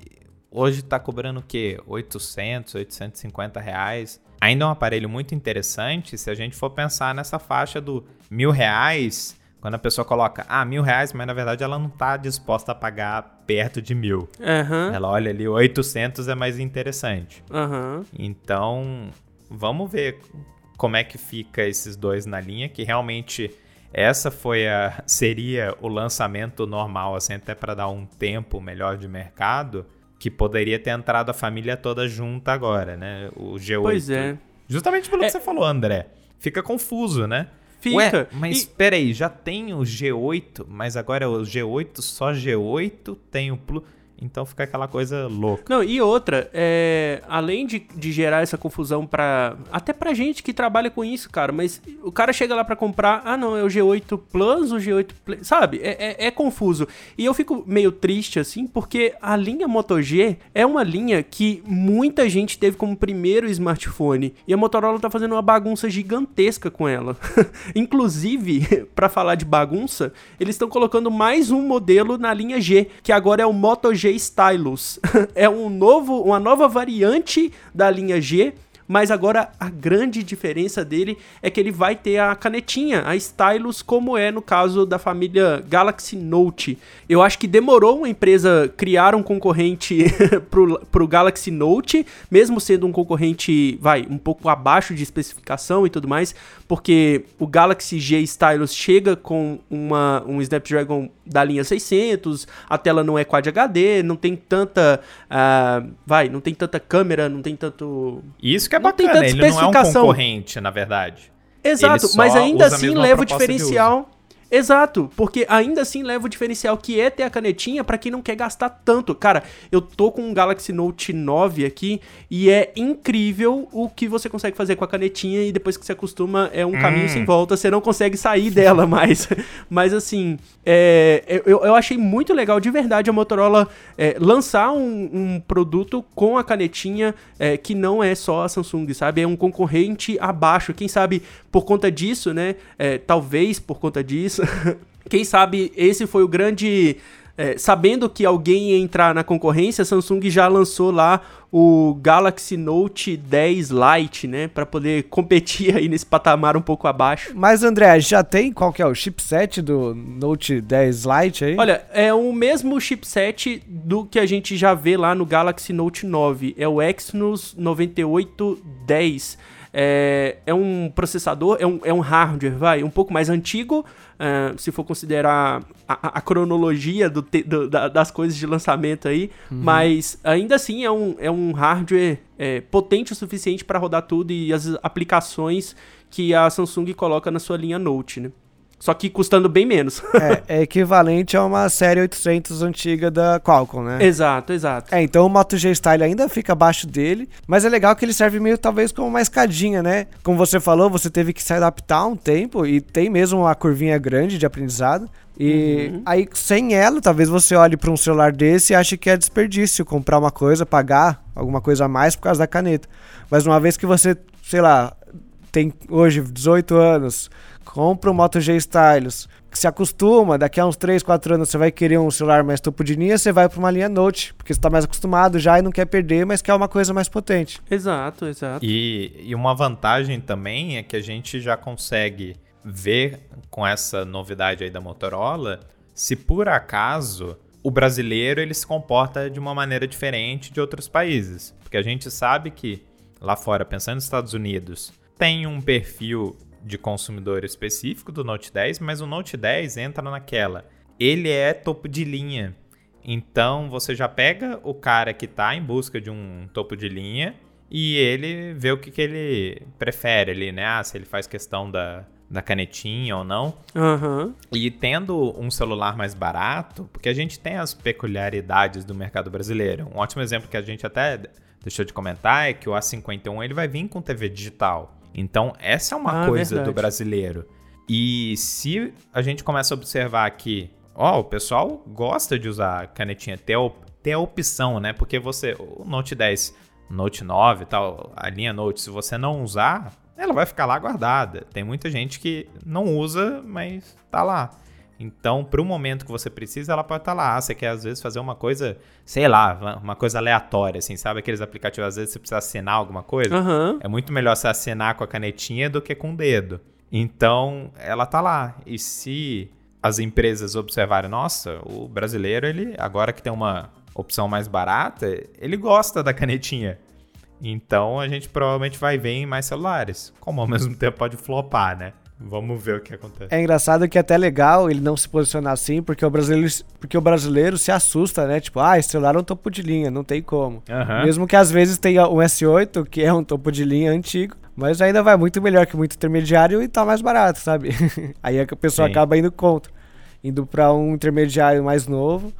hoje tá cobrando o quê? 800, 850 reais. Ainda é um aparelho muito interessante se a gente for pensar nessa faixa do mil reais, quando a pessoa coloca, ah, mil reais, mas na verdade ela não tá disposta a pagar perto de mil. Aham. Ela olha ali, 800 é mais interessante. Aham. Então, vamos ver como é que fica esses dois na linha, que realmente essa foi a seria o lançamento normal, assim, até para dar um tempo melhor de mercado, que poderia ter entrado a família toda junta agora, né? O G8. Pois é. Justamente pelo É. que você falou, André. Fica confuso, né? Fica. Ué, mas E- peraí, já tem o G8, mas agora é o G8, só G8, tem o Plus. Então fica aquela coisa louca. Não, e outra, é, além de, de gerar essa confusão pra. Até pra gente que trabalha com isso, cara, mas o cara chega lá pra comprar, ah não, é o G8 Plus, o G8 Play, sabe? É, é- é confuso. E eu fico meio triste, assim, porque a linha Moto G é uma linha que muita gente teve como primeiro smartphone. E a Motorola tá fazendo uma bagunça gigantesca com ela. Inclusive, pra falar de bagunça, eles estão colocando mais um modelo na linha G, que agora é o Moto G Stylus. é um novo, uma nova variante da linha G. Mas agora a grande diferença dele é que ele vai ter a canetinha, a Stylus, como é no caso da família Galaxy Note. Eu acho que demorou uma empresa criar um concorrente pro, pro Galaxy Note, mesmo sendo um concorrente, vai, um pouco abaixo de especificação e tudo mais, porque o Galaxy G Stylus chega com uma, um Snapdragon da linha 600, a tela não é Quad HD, não tem tanta, ah, vai, não tem tanta câmera, não tem tanto isso que é Não tem bacana, tanta ele não é um especificação. concorrente, na verdade. Exato, mas ainda assim leva o diferencial. Exato, porque ainda assim leva o diferencial que é ter a canetinha pra quem não quer gastar tanto. Cara, eu tô com um Galaxy Note 9 aqui e é incrível o que você consegue fazer com a canetinha e depois que você acostuma é um caminho sem volta, você não consegue sair dela mais. Mas assim, é, eu, eu achei muito legal de verdade a Motorola é, lançar um, um produto com a canetinha é, que não é só a Samsung, sabe? É um concorrente abaixo. Quem sabe por conta disso, né? É, talvez por conta disso. Quem sabe esse foi o grande. é, sabendo que alguém ia entrar na concorrência, a Samsung já lançou lá o Galaxy Note 10 Lite, né? Pra poder competir aí nesse patamar um pouco abaixo. Mas André, já tem qual que é o chipset do Note 10 Lite aí? Olha, é o mesmo chipset do que a gente já vê lá no Galaxy Note 9. É o Exynos 9810. É, é um processador, é um, é um hardware, vai, um pouco mais antigo, ah, se for considerar a, a- cronologia do te- do- da- das coisas de lançamento aí, mas ainda assim é um, é um hardware é, potente o suficiente para rodar tudo e as aplicações que a Samsung coloca na sua linha Note, né? Só que custando bem menos. é, é, equivalente a uma série 800 antiga da Qualcomm, né? Exato, exato. É, então o Moto G Style ainda fica abaixo dele, mas é legal que ele serve meio talvez como uma escadinha, né? Como você falou, você teve que se adaptar um tempo e tem mesmo uma curvinha grande de aprendizado. E uhum. aí, sem ela, talvez você olhe para um celular desse e ache que é desperdício comprar uma coisa, pagar alguma coisa a mais por causa da caneta. Mas uma vez que você, sei lá, tem hoje 18 anos, compra o Moto G Stylus, se acostuma, daqui a uns 3, 4 anos você vai querer um celular mais topo de linha, você vai para uma linha Note, porque você está mais acostumado já e não quer perder, mas quer uma coisa mais potente. Exato, exato. E, e uma vantagem também é que a gente já consegue ver com essa novidade aí da Motorola, se por acaso o brasileiro ele se comporta de uma maneira diferente de outros países, porque a gente sabe que lá fora, pensando nos Estados Unidos, tem um perfil de consumidor específico do Note 10, mas o Note 10 entra naquela. Ele é topo de linha. Então você já pega o cara que está em busca de um topo de linha e ele vê o que, que ele prefere ali, né? Ah, se ele faz questão da, da canetinha ou não. Uhum. E tendo um celular mais barato, porque a gente tem as peculiaridades do mercado brasileiro. Um ótimo exemplo que a gente até deixou de comentar é que o A51 ele vai vir com TV digital. Então, essa é uma ah, coisa verdade. do brasileiro. E se a gente começa a observar aqui, ó, o pessoal gosta de usar canetinha, ter, ter a opção, né? Porque você, o Note 10, Note 9 tal, a linha Note, se você não usar, ela vai ficar lá guardada. Tem muita gente que não usa, mas tá lá. Então, para o momento que você precisa, ela pode estar tá lá. Você quer, às vezes, fazer uma coisa, sei lá, uma coisa aleatória, assim, sabe? Aqueles aplicativos, às vezes, você precisa assinar alguma coisa. Uhum. É muito melhor você assinar com a canetinha do que com o dedo. Então, ela tá lá. E se as empresas observarem, nossa, o brasileiro, ele, agora que tem uma opção mais barata, ele gosta da canetinha. Então, a gente provavelmente vai ver em mais celulares. Como ao mesmo tempo pode flopar, né? Vamos ver o que acontece. É engraçado que é até legal ele não se posicionar assim, porque o brasileiro, porque o brasileiro se assusta, né? Tipo, ah, esse celular é um topo de linha, não tem como. Uhum. Mesmo que às vezes tenha um S8, que é um topo de linha antigo, mas ainda vai muito melhor que muito intermediário e tá mais barato, sabe? Aí a pessoa Sim. acaba indo contra. Indo para um intermediário mais novo,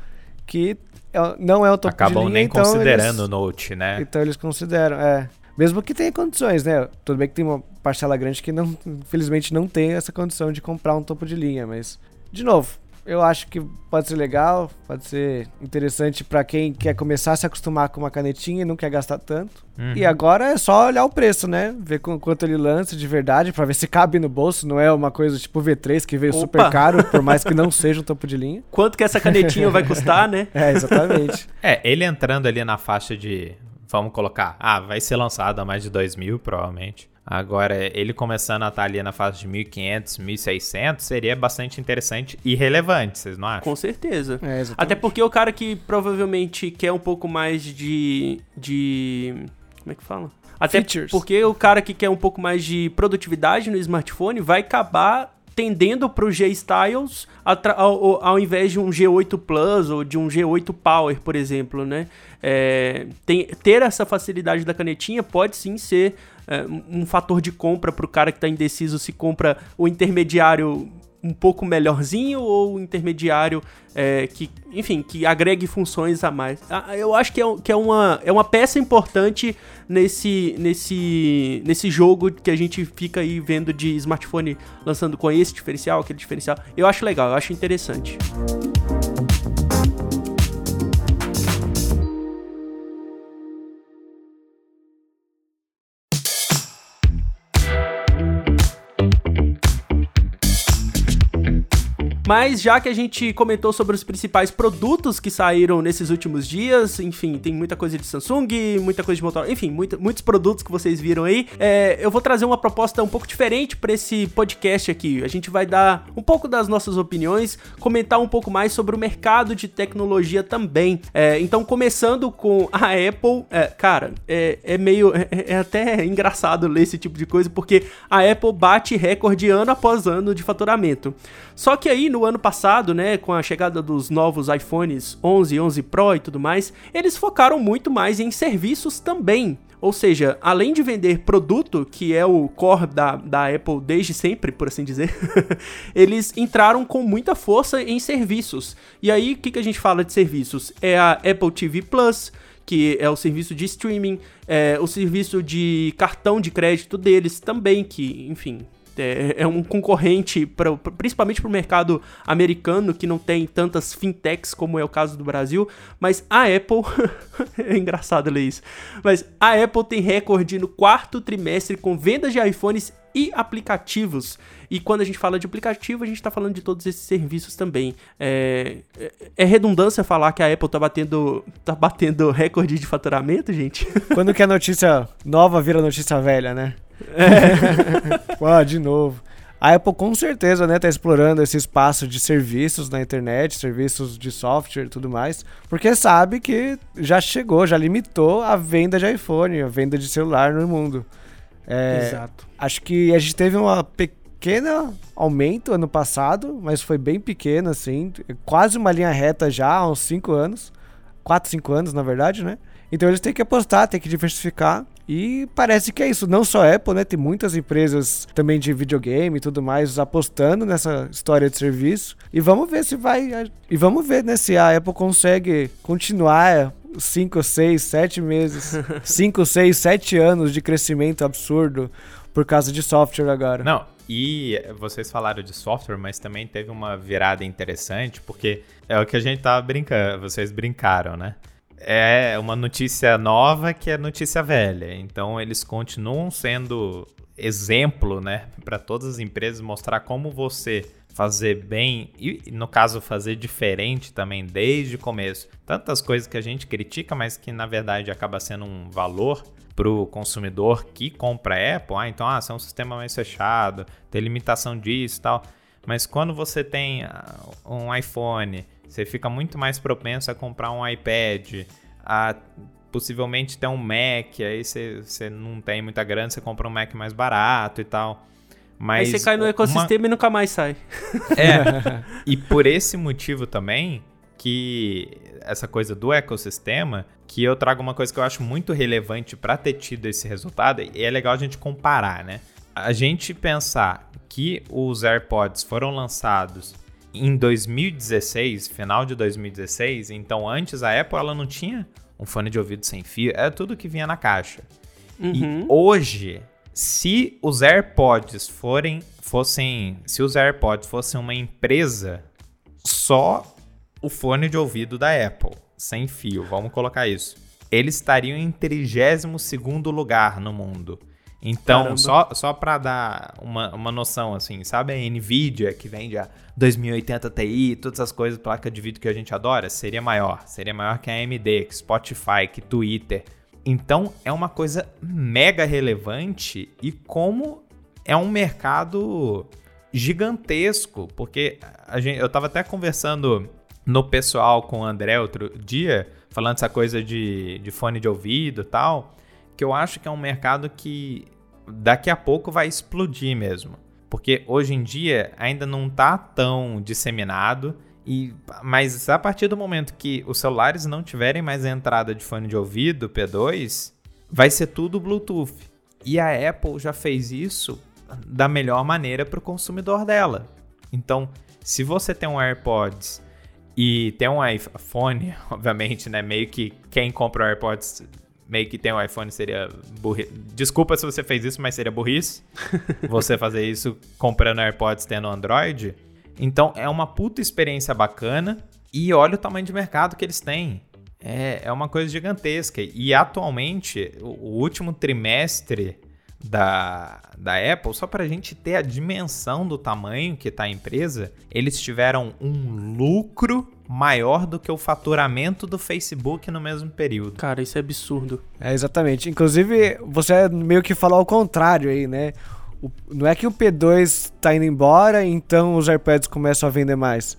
que é não é o topo Acabam de linha. nem então considerando o Note, né? Então eles consideram, é. Mesmo que tenha condições, né? Tudo bem que tem uma parcela grande que não, infelizmente não tem essa condição de comprar um topo de linha, mas de novo, eu acho que pode ser legal, pode ser interessante para quem quer começar a se acostumar com uma canetinha e não quer gastar tanto. Uhum. E agora é só olhar o preço, né? Ver com, quanto ele lança de verdade para ver se cabe no bolso, não é uma coisa tipo V3 que veio Opa. super caro, por mais que não seja um topo de linha. Quanto que essa canetinha vai custar, né? É, exatamente. é, ele entrando ali na faixa de vamos colocar, ah, vai ser lançado a mais de 2 mil, provavelmente. Agora, ele começando a estar ali na fase de 1.500, 1.600, seria bastante interessante e relevante, vocês não acham? Com certeza. É, Até porque o cara que provavelmente quer um pouco mais de. de. Como é que fala? Até Features. porque o cara que quer um pouco mais de produtividade no smartphone vai acabar tendendo para o G-Styles ao, ao, invés de um G8 Plus ou de um G8 Power, por exemplo, né? É, tem, ter essa facilidade da canetinha pode sim ser é, um fator de compra para o cara que está indeciso se compra o intermediário um pouco melhorzinho ou intermediário é, que, enfim, que agregue funções a mais. Ah, eu acho que é, que é, uma, é uma peça importante nesse, nesse, nesse jogo que a gente fica aí vendo de smartphone lançando com esse diferencial, aquele diferencial. Eu acho legal, eu acho interessante. Mas já que a gente comentou sobre os principais produtos que saíram nesses últimos dias, enfim, tem muita coisa de Samsung, muita coisa de Motorola, enfim, muita, muitos produtos que vocês viram aí, é, eu vou trazer uma proposta um pouco diferente para esse podcast aqui. A gente vai dar um pouco das nossas opiniões, comentar um pouco mais sobre o mercado de tecnologia também. É, então, começando com a Apple, é, cara, é, é meio. É, é até engraçado ler esse tipo de coisa, porque a Apple bate recorde ano após ano de faturamento. Só que aí, no ano passado, né, com a chegada dos novos iPhones 11, 11 Pro e tudo mais, eles focaram muito mais em serviços também. Ou seja, além de vender produto, que é o core da, da Apple desde sempre, por assim dizer, eles entraram com muita força em serviços. E aí, o que, que a gente fala de serviços? É a Apple TV Plus, que é o serviço de streaming, é, o serviço de cartão de crédito deles também, que, enfim, é, é um concorrente, pra, principalmente para o mercado americano, que não tem tantas fintechs como é o caso do Brasil. Mas a Apple. é engraçado ler isso. Mas a Apple tem recorde no quarto trimestre com vendas de iPhones e aplicativos. E quando a gente fala de aplicativo, a gente está falando de todos esses serviços também. É, é, é, redundância falar que a Apple tá batendo, tá batendo recorde de faturamento, gente? Quando que a notícia nova vira notícia velha, né? É. Pô, de novo. A Apple com certeza, né, tá explorando esse espaço de serviços na internet, serviços de software e tudo mais, porque sabe que já chegou, já limitou a venda de iPhone, a venda de celular no mundo. É, Exato. Acho que a gente teve uma pequena aumento ano passado, mas foi bem pequeno, assim, quase uma linha reta já há uns 5 anos, 4, 5 anos na verdade, né? Então eles têm que apostar, têm que diversificar. E parece que é isso, não só a Apple, né? Tem muitas empresas também de videogame e tudo mais apostando nessa história de serviço. E vamos ver se vai. E vamos ver, né? Se a Apple consegue continuar 5, 6, 7 meses, 5, 6, 7 anos de crescimento absurdo por causa de software agora. Não, e vocês falaram de software, mas também teve uma virada interessante, porque é o que a gente tava brincando, vocês brincaram, né? É uma notícia nova que é notícia velha. Então eles continuam sendo exemplo, né, para todas as empresas mostrar como você fazer bem e no caso fazer diferente também desde o começo. Tantas coisas que a gente critica, mas que na verdade acaba sendo um valor para o consumidor que compra Apple. Ah, então ah, é um sistema mais fechado, tem limitação disso, e tal. Mas quando você tem ah, um iPhone você fica muito mais propenso a comprar um iPad, a possivelmente ter um Mac, aí você, você não tem muita grana, você compra um Mac mais barato e tal. Mas aí você cai no ecossistema uma... e nunca mais sai. É. e por esse motivo também que essa coisa do ecossistema, que eu trago uma coisa que eu acho muito relevante para ter tido esse resultado, e é legal a gente comparar, né? A gente pensar que os AirPods foram lançados em 2016, final de 2016, então antes a Apple ela não tinha um fone de ouvido sem fio, era tudo que vinha na caixa. Uhum. E hoje, se os AirPods forem fossem, se os AirPods fossem uma empresa, só o fone de ouvido da Apple, sem fio, vamos colocar isso. Eles estariam em 32º lugar no mundo. Então, Caramba. só, só para dar uma, uma noção, assim, sabe a NVIDIA que vende a 2080 Ti, todas as coisas, placa de vídeo que a gente adora, seria maior. Seria maior que a AMD, que Spotify, que Twitter. Então, é uma coisa mega relevante e como é um mercado gigantesco, porque a gente, eu tava até conversando no pessoal com o André outro dia, falando essa coisa de, de fone de ouvido e tal, que eu acho que é um mercado que daqui a pouco vai explodir mesmo. Porque hoje em dia ainda não está tão disseminado. E, mas a partir do momento que os celulares não tiverem mais entrada de fone de ouvido P2, vai ser tudo Bluetooth. E a Apple já fez isso da melhor maneira para o consumidor dela. Então, se você tem um AirPods e tem um iPhone, obviamente, né, meio que quem compra o AirPods meio que tem um iPhone seria burrice. Desculpa se você fez isso, mas seria burrice. você fazer isso comprando AirPods tendo Android. Então é uma puta experiência bacana. E olha o tamanho de mercado que eles têm. É, é uma coisa gigantesca. E atualmente, o, o último trimestre da, da Apple, só para a gente ter a dimensão do tamanho que está a empresa, eles tiveram um lucro maior do que o faturamento do Facebook no mesmo período. Cara, isso é absurdo. É, exatamente. Inclusive, você meio que falou ao contrário aí, né? O, não é que o P2 tá indo embora, então os AirPods começam a vender mais.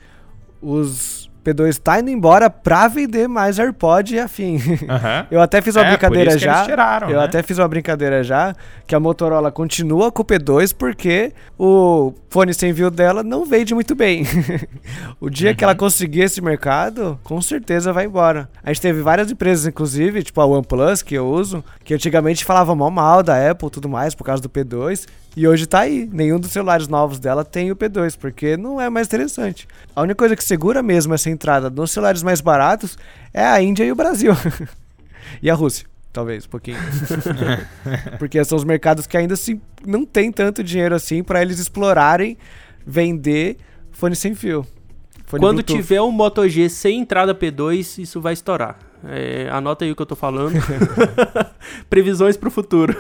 Os P2 tá indo embora pra vender mais AirPod e afim. Uhum. Eu até fiz uma é, brincadeira já. Tiraram, eu né? até fiz uma brincadeira já que a Motorola continua com o P2 porque o fone sem fio dela não vende muito bem. o dia uhum. que ela uhum. conseguir esse mercado, com certeza vai embora. A gente teve várias empresas, inclusive, tipo a OnePlus, que eu uso, que antigamente falava mal mal da Apple e tudo mais por causa do P2. E hoje tá aí. Nenhum dos celulares novos dela tem o P2, porque não é mais interessante. A única coisa que segura mesmo essa entrada nos celulares mais baratos é a Índia e o Brasil. e a Rússia, talvez, um pouquinho. porque são os mercados que ainda assim não tem tanto dinheiro assim para eles explorarem vender fone sem fio. Fone Quando Bluetooth. tiver um Moto G sem entrada P2, isso vai estourar. É, anota aí o que eu tô falando. Previsões pro futuro.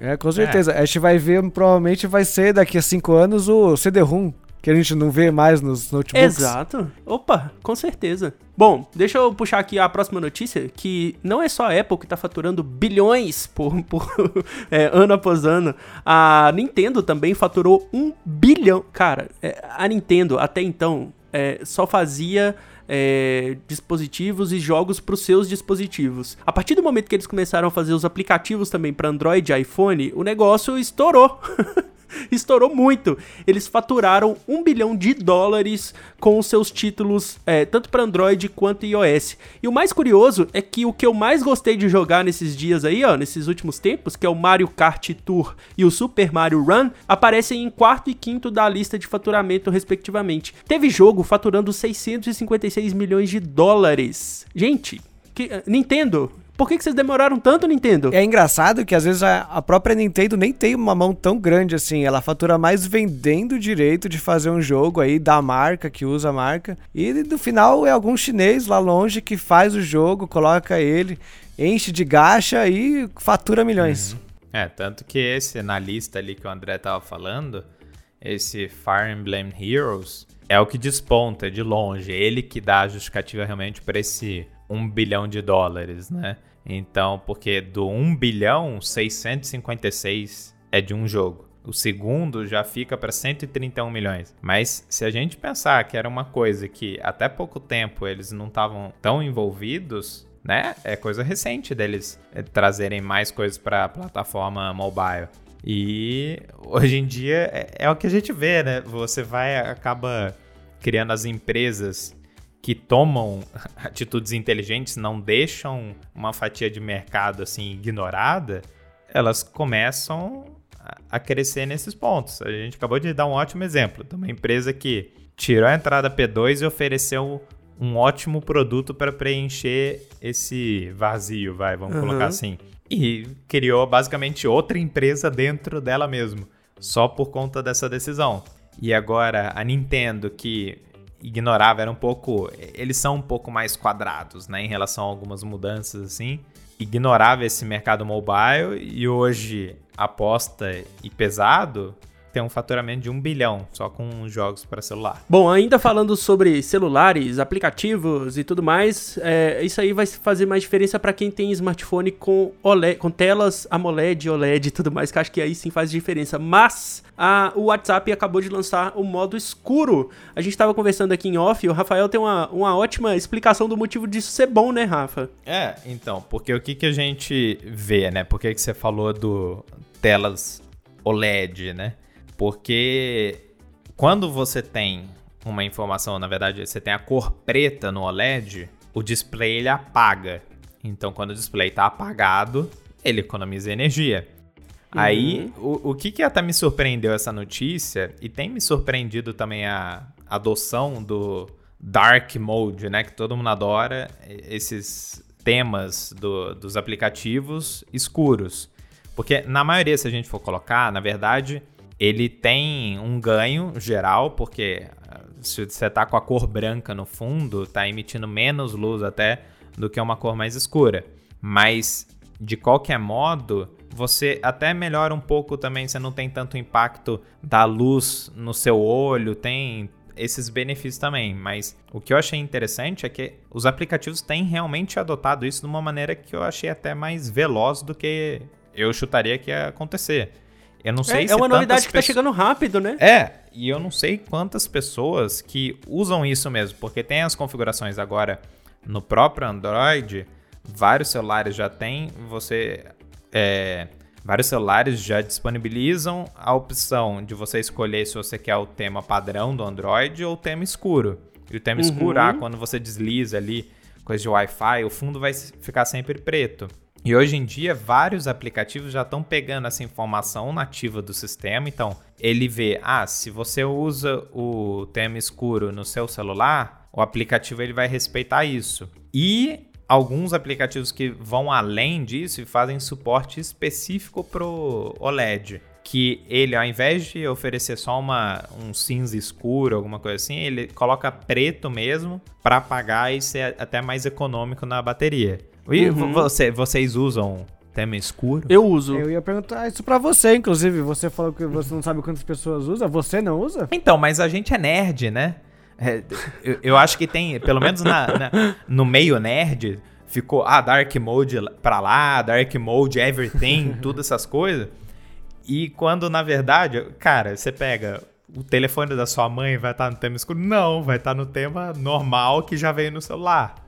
é, com certeza. É. A gente vai ver, provavelmente vai ser daqui a cinco anos o CD-ROM, que a gente não vê mais nos notebooks. Exato. Opa, com certeza. Bom, deixa eu puxar aqui a próxima notícia, que não é só a Apple que tá faturando bilhões por, por é, ano após ano. A Nintendo também faturou um bilhão. Cara, é, a Nintendo até então é, só fazia é, dispositivos e jogos para os seus dispositivos. A partir do momento que eles começaram a fazer os aplicativos também para Android e iPhone, o negócio estourou. estourou muito. Eles faturaram um bilhão de dólares com os seus títulos, é, tanto para Android quanto iOS. E o mais curioso é que o que eu mais gostei de jogar nesses dias aí, ó, nesses últimos tempos, que é o Mario Kart Tour e o Super Mario Run, aparecem em quarto e quinto da lista de faturamento, respectivamente. Teve jogo faturando 656 milhões de dólares. Gente, que, Nintendo, por que, que vocês demoraram tanto, Nintendo? É engraçado que às vezes a, a, própria Nintendo nem tem uma mão tão grande assim. Ela fatura mais vendendo o direito de fazer um jogo aí da marca, que usa a marca. E no final é algum chinês lá longe que faz o jogo, coloca ele, enche de gacha e fatura milhões. Uhum. É, tanto que esse na lista ali que o André tava falando, esse Fire Emblem Heroes, é o que desponta de longe. Ele que dá a justificativa realmente para esse um bilhão de dólares, né? Então, porque do 1 bilhão, 656 é de um jogo. O segundo já fica para 131 milhões. Mas se a gente pensar que era uma coisa que até pouco tempo eles não estavam tão envolvidos, né? É coisa recente deles eh, trazerem mais coisas para a plataforma mobile. E hoje em dia é, é, o que a gente vê, né? Você vai acaba criando as empresas que tomam atitudes inteligentes, não deixam uma fatia de mercado assim ignorada, elas começam a crescer nesses pontos. A gente acabou de dar um ótimo exemplo de uma empresa que tirou a entrada P2 e ofereceu um ótimo produto para preencher esse vazio, vai, vamos uhum. colocar assim. E criou basicamente outra empresa dentro dela mesmo, só por conta dessa decisão. E agora a Nintendo, que ignorava, era um pouco. Eles são um pouco mais quadrados, né? Em relação a algumas mudanças assim. Ignorava esse mercado mobile e hoje aposta e pesado tem um faturamento de um bilhão só com jogos para celular. Bom, ainda falando sobre celulares, aplicativos e tudo mais, é, isso aí vai fazer mais diferença para quem tem smartphone com OLED, com telas AMOLED, OLED e tudo mais, que acho que aí sim faz diferença. Mas a, o WhatsApp acabou de lançar o modo escuro. A gente estava conversando aqui em off, e o Rafael tem uma, uma ótima explicação do motivo disso ser bom, né, Rafa? É, então, porque o que, que a gente vê, né? Por que, que você falou do telas OLED, né? Porque quando você tem uma informação, na verdade, você tem a cor preta no OLED, o display ele apaga. Então, quando o display está apagado, ele economiza energia. Uhum. Aí, o, o que, que até me surpreendeu essa notícia, e tem me surpreendido também a adoção do Dark Mode, né? Que todo mundo adora, esses temas do, dos aplicativos escuros. Porque na maioria, se a gente for colocar, na verdade, ele tem um ganho geral, porque ah, se você tá com a cor branca no fundo, tá emitindo menos luz até do que uma cor mais escura. Mas de qualquer modo, você até melhora um pouco também, você não tem tanto impacto da luz no seu olho, tem esses benefícios também, mas o que eu achei interessante é que os aplicativos têm realmente adotado isso de uma maneira que eu achei até mais veloz do que eu chutaria que ia acontecer Eu não sei é, se é uma novidade que tá pessoas... chegando rápido, né? É, e eu não sei quantas pessoas que usam isso mesmo, porque tem as configurações agora no próprio Android, vários celulares já tem, você. É, vários celulares já disponibilizam a opção de você escolher se você quer o tema padrão do Android ou o tema escuro. E o tema uhum. escuro, ah, quando você desliza ali, coisa de Wi-Fi, o fundo vai ficar sempre preto. E hoje em dia, vários aplicativos já estão pegando essa informação nativa do sistema. Então, ele vê, ah, se você usa o tema escuro no seu celular, o aplicativo ele vai respeitar isso. E alguns aplicativos que vão além disso e fazem suporte específico pro OLED. Que ele, ao invés de oferecer só uma, um cinza escuro, alguma coisa assim, ele coloca preto mesmo para apagar e ser até mais econômico na bateria. E uhum. você, vocês usam tema escuro? Eu uso. Eu ia perguntar isso pra você, inclusive. Você falou que você não sabe quantas pessoas usam. Você não usa? Então, mas a gente é nerd, né? É, eu, eu, acho que tem, pelo menos na, na, no meio nerd, ficou ah, Dark Mode pra lá, Dark Mode Everything, todas essas coisas. E quando, na verdade, cara, você pega o telefone da sua mãe vai estar no tema escuro? Não, vai estar no tema normal que já veio no celular.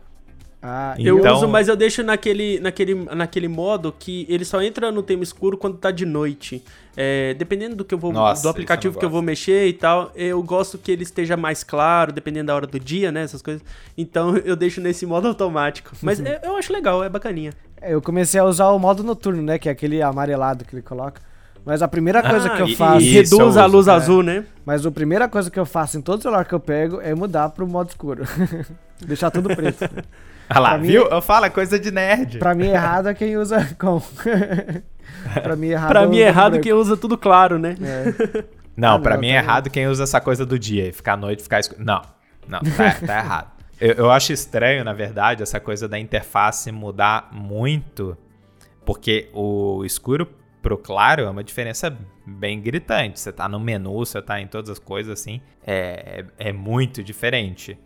Ah, eu então... uso, mas eu deixo naquele, naquele, naquele modo que ele só entra no tema escuro quando tá de noite. É, dependendo do que eu vou Nossa, do aplicativo que eu vou mexer e tal, eu gosto que ele esteja mais claro, dependendo da hora do dia, né? Essas coisas. Então eu deixo nesse modo automático. Mas é, eu acho legal, é bacaninha. É, eu comecei a usar o modo noturno, né? Que é aquele amarelado que ele coloca. Mas a primeira coisa ah, que eu faço. Reduz a luz é, azul, né? Mas a primeira coisa que eu faço em todo celular que eu pego é mudar pro modo escuro. Deixar tudo preto. Olha lá, viu? Mim, eu falo, é coisa de nerd. Pra mim, errado é quem usa com. pra mim, errado, pra mim, é errado quem usa tudo claro, né? É. Não, ah, pra não, mim, é errado quem usa essa coisa do dia e ficar à noite ficar escuro. Não, não, tá, tá errado. Eu, eu acho estranho, na verdade, essa coisa da interface mudar muito, porque o escuro pro claro é uma diferença bem gritante. Você tá no menu, você tá em todas as coisas assim, é, é muito diferente.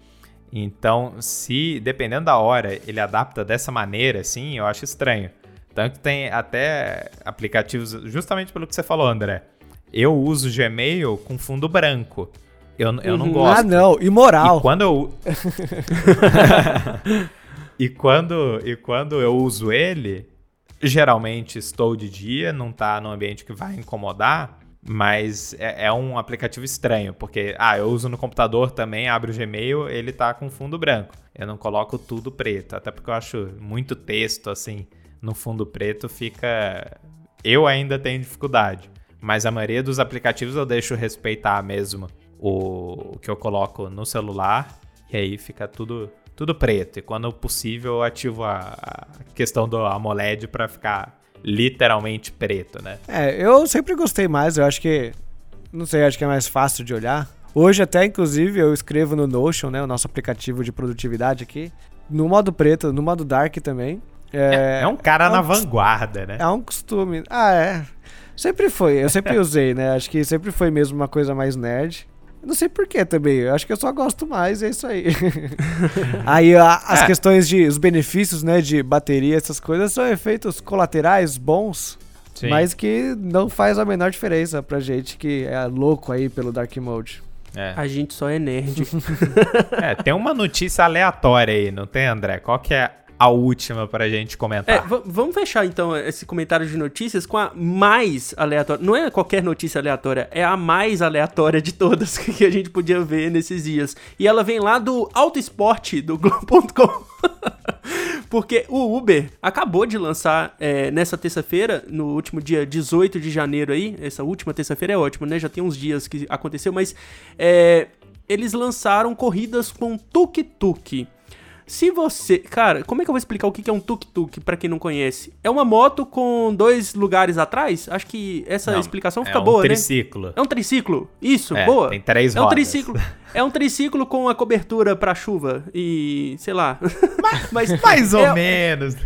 Então, se dependendo da hora ele adapta dessa maneira, assim, eu acho estranho. Tanto que tem até aplicativos, justamente pelo que você falou, André. Eu uso Gmail com fundo branco. Eu, eu não uhum. gosto. Ah, não, imoral. E quando eu. e, quando, e quando eu uso ele, geralmente estou de dia, não tá num ambiente que vai incomodar. Mas é, é, um aplicativo estranho, porque, ah, eu uso no computador também, abro o Gmail, ele tá com fundo branco. Eu não coloco tudo preto, até porque eu acho muito texto, assim, no fundo preto fica... Eu ainda tenho dificuldade, mas a maioria dos aplicativos eu deixo respeitar mesmo o, o que eu coloco no celular, e aí fica tudo, tudo preto. E quando possível eu ativo a, a questão do AMOLED para ficar literalmente preto, né? É, eu sempre gostei mais, eu acho que. Não sei, acho que é mais fácil de olhar. Hoje, até inclusive, eu escrevo no Notion, né? O nosso aplicativo de produtividade aqui. No modo preto, no modo dark também. É, é, é um cara é um na vanguarda, né? É um costume. Ah, é. Sempre foi, eu sempre usei, né? Acho que sempre foi mesmo uma coisa mais nerd. Não sei porquê também. Eu acho que eu só gosto mais, é isso aí. aí a, as é. questões de os benefícios, né, de bateria, essas coisas são efeitos colaterais bons, Sim. mas que não faz a menor diferença pra gente que é louco aí pelo Dark Mode. É. A gente só é nerd. é, tem uma notícia aleatória aí, não tem, André? Qual que é a última pra gente comentar. É, vamos fechar então esse comentário de notícias com a mais aleatória. Não é qualquer notícia aleatória, é a mais aleatória de todas que a gente podia ver nesses dias. E ela vem lá do Auto Esporte do Globo.com. Porque o Uber acabou de lançar é, nessa terça-feira, no último dia 18 de janeiro aí. Essa última terça-feira é ótimo, né? Já tem uns dias que aconteceu, mas é, eles lançaram corridas com tuk-tuk. Se você. Cara, como é que eu vou explicar o que é um tuk-tuk para quem não conhece? É uma moto com dois lugares atrás? Acho que essa não, explicação fica é um boa, triciclo. né? É um triciclo. Isso, é, boa. Tem três é rodas. Um triciclo. É um triciclo com a cobertura para chuva e. sei lá. Mas, mais ou é, menos.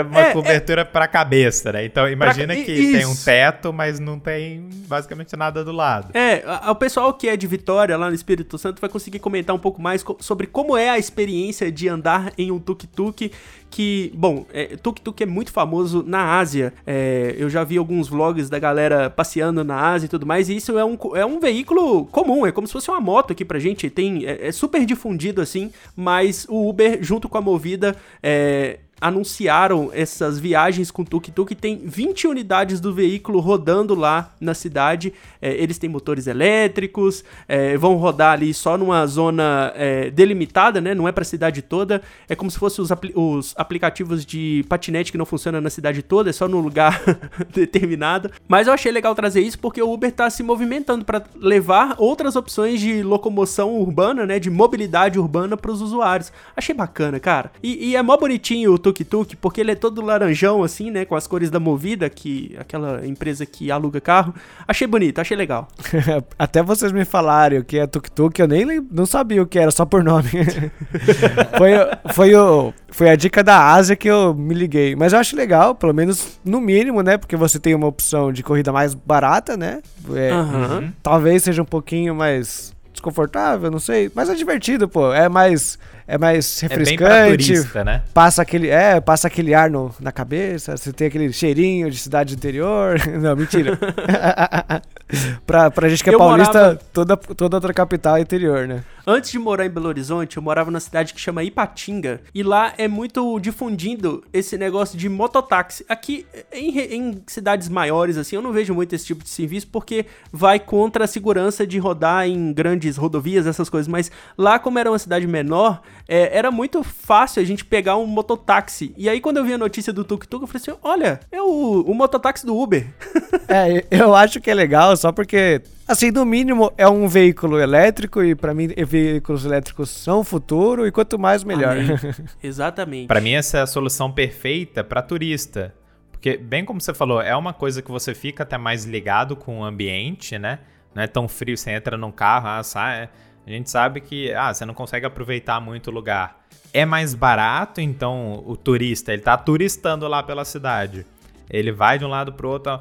Uma é, cobertura é... pra cabeça, né? Então imagina pra... que Isso. tem um teto, mas não tem basicamente nada do lado. É, o pessoal que é de Vitória, lá no Espírito Santo, vai conseguir comentar um pouco mais sobre como é a experiência de andar em um tuk-tuk que, bom, é, tuk-tuk é muito famoso na Ásia. É, eu já vi alguns vlogs da galera passeando na Ásia e tudo mais, e isso é um, é um veículo comum, é como se fosse uma moto aqui pra gente. Tem, é, é super difundido assim, mas o Uber, junto com a Movida, é, anunciaram essas viagens com tuk-tuk. Tem 20 unidades do veículo rodando lá na cidade. É, eles têm motores elétricos, é, vão rodar ali só numa zona é, delimitada, né? Não é para a cidade toda. É como se fossem os, apli os, aplicativos de patinete que não funcionam na cidade toda, é só no lugar determinado. Mas eu achei legal trazer isso porque o Uber está se movimentando para levar outras opções de locomoção urbana, né? De mobilidade urbana para os usuários. Achei bacana, cara. E, e é mó bonitinho o tuk-tuk, porque ele é todo laranjão, assim, né? Com as cores da Movida, que aquela empresa que aluga carro. Achei bonito, achei legal. Até vocês me falaram o que é tuk-tuk, eu nem não sabia o que era, só por nome. foi, foi, o, foi a dica da Ásia que eu me liguei. Mas eu acho legal, pelo menos no mínimo, né? Porque você tem uma opção de corrida mais barata, né? É, uhum. Talvez seja um pouquinho mais desconfortável, não sei. Mas é divertido, pô. É mais é mais refrescante. É bem turista, né? Passa aquele, é, passa aquele ar no, na cabeça, você tem aquele cheirinho de cidade interior. Não, mentira. pra, pra gente que é eu paulista, morava... toda, toda outra capital é interior, né? Antes de morar em Belo Horizonte, eu morava numa cidade que chama Ipatinga. E lá é muito difundindo esse negócio de mototáxi. Aqui, em, em cidades maiores, assim, eu não vejo muito esse tipo de serviço porque vai contra a segurança de rodar em grandes rodovias, essas coisas. Mas lá, como era uma cidade menor, é, era muito fácil a gente pegar um mototáxi. E aí, quando eu vi a notícia do Tuk Tuk, eu falei assim: olha, é o, o mototáxi do Uber. é, eu acho que é legal só porque Assim, no mínimo, é um veículo elétrico e para mim veículos elétricos são o futuro e quanto mais melhor. Exatamente. para mim essa é a solução perfeita para turista. Porque bem como você falou, é uma coisa que você fica até mais ligado com o ambiente, né? Não é tão frio, você entra num carro, ah, sai, a gente sabe que ah, você não consegue aproveitar muito o lugar. É mais barato, então o turista, ele tá turistando lá pela cidade. Ele vai de um lado pro outro,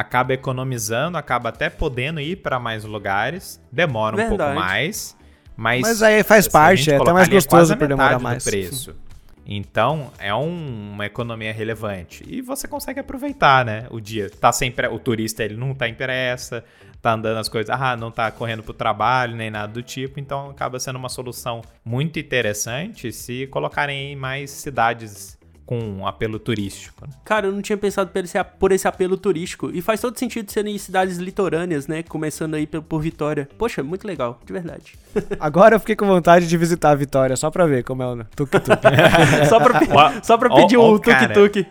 acaba economizando, acaba até podendo ir para mais lugares. Demora Verdade. um pouco mais, mas Mas aí faz parte, é até mais gostoso por demorar mais. preço. Então, é um, uma economia relevante. E você consegue aproveitar, né? O dia. Tá sempre. O turista ele não tá em pressa, tá andando as coisas, ah, não tá correndo pro trabalho, nem nada do tipo. Então acaba sendo uma solução muito interessante se colocarem em mais cidades com um apelo turístico. Né? Cara, eu não tinha pensado por esse, por esse apelo turístico. E faz todo sentido serem cidades litorâneas, né? Começando aí por, por Vitória. Poxa, muito legal, de verdade. Agora eu fiquei com vontade de visitar a Vitória, só pra ver como é o tuk-tuk. só, pra, só pra pedir oh, um tuk-tuk.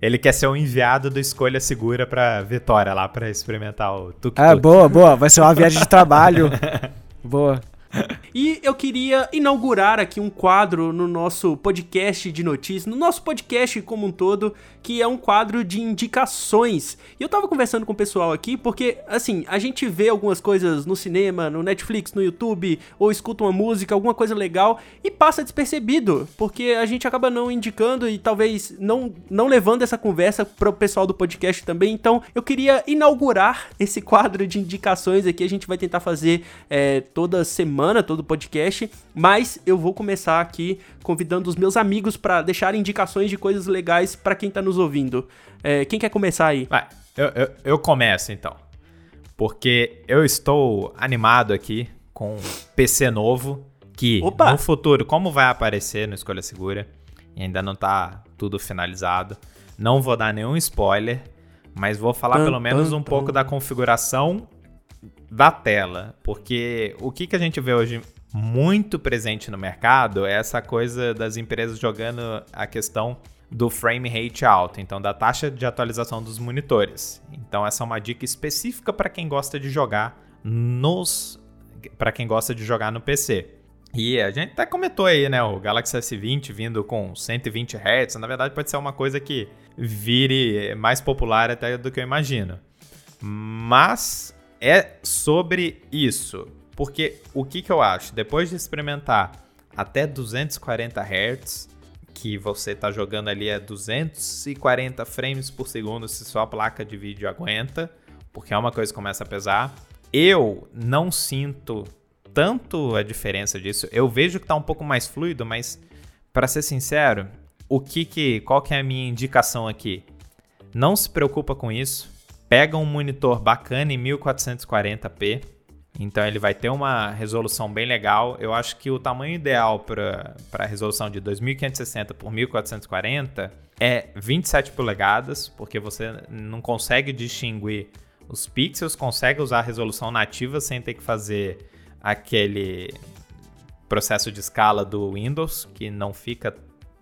Ele quer ser o enviado do Escolha Segura pra Vitória lá, pra experimentar o tuk-tuk. Ah, boa, boa. Vai ser uma viagem de trabalho. boa. E eu queria inaugurar aqui um quadro no nosso podcast de notícias, no nosso podcast como um todo, que é um quadro de indicações. E eu tava conversando com o pessoal aqui, porque, assim, a gente vê algumas coisas no cinema, no Netflix, no YouTube, ou escuta uma música, alguma coisa legal, e passa despercebido, porque a gente acaba não indicando e talvez não, não levando essa conversa pro pessoal do podcast também. Então, eu queria inaugurar esse quadro de indicações aqui. A gente vai tentar fazer é, toda semana todo podcast, mas eu vou começar aqui convidando os meus amigos para deixar indicações de coisas legais para quem tá nos ouvindo. É, quem quer começar aí? Vai, eu, eu, eu começo então. Porque eu estou animado aqui com um PC novo que Opa. no futuro, como vai aparecer no Escolha Segura, e ainda não tá tudo finalizado, não vou dar nenhum spoiler, mas vou falar pelo menos um pouco da configuração da tela, porque o que, que a gente vê hoje muito presente no mercado é essa coisa das empresas jogando a questão do frame rate alto, então da taxa de atualização dos monitores. Então essa é uma dica específica para quem gosta de jogar nos para quem gosta de jogar no PC. E a gente até comentou aí, né, o Galaxy S20 vindo com 120 Hz, na verdade pode ser uma coisa que vire mais popular até do que eu imagino. Mas é sobre isso. Porque o que, que eu acho? Depois de experimentar até 240 Hz, que você tá jogando ali a 240 frames por segundo se sua placa de vídeo aguenta, porque é uma coisa que começa a pesar. Eu não sinto tanto a diferença disso. Eu vejo que tá um pouco mais fluido, mas para ser sincero, o que que qual que é a minha indicação aqui? Não se preocupa com isso. Pega um monitor bacana em 1440p. Então ele vai ter uma resolução bem legal. Eu acho que o tamanho ideal para a resolução de 2560 por 1440 é 27 polegadas, porque você não consegue distinguir os pixels, consegue usar a resolução nativa sem ter que fazer aquele processo de escala do Windows, que não fica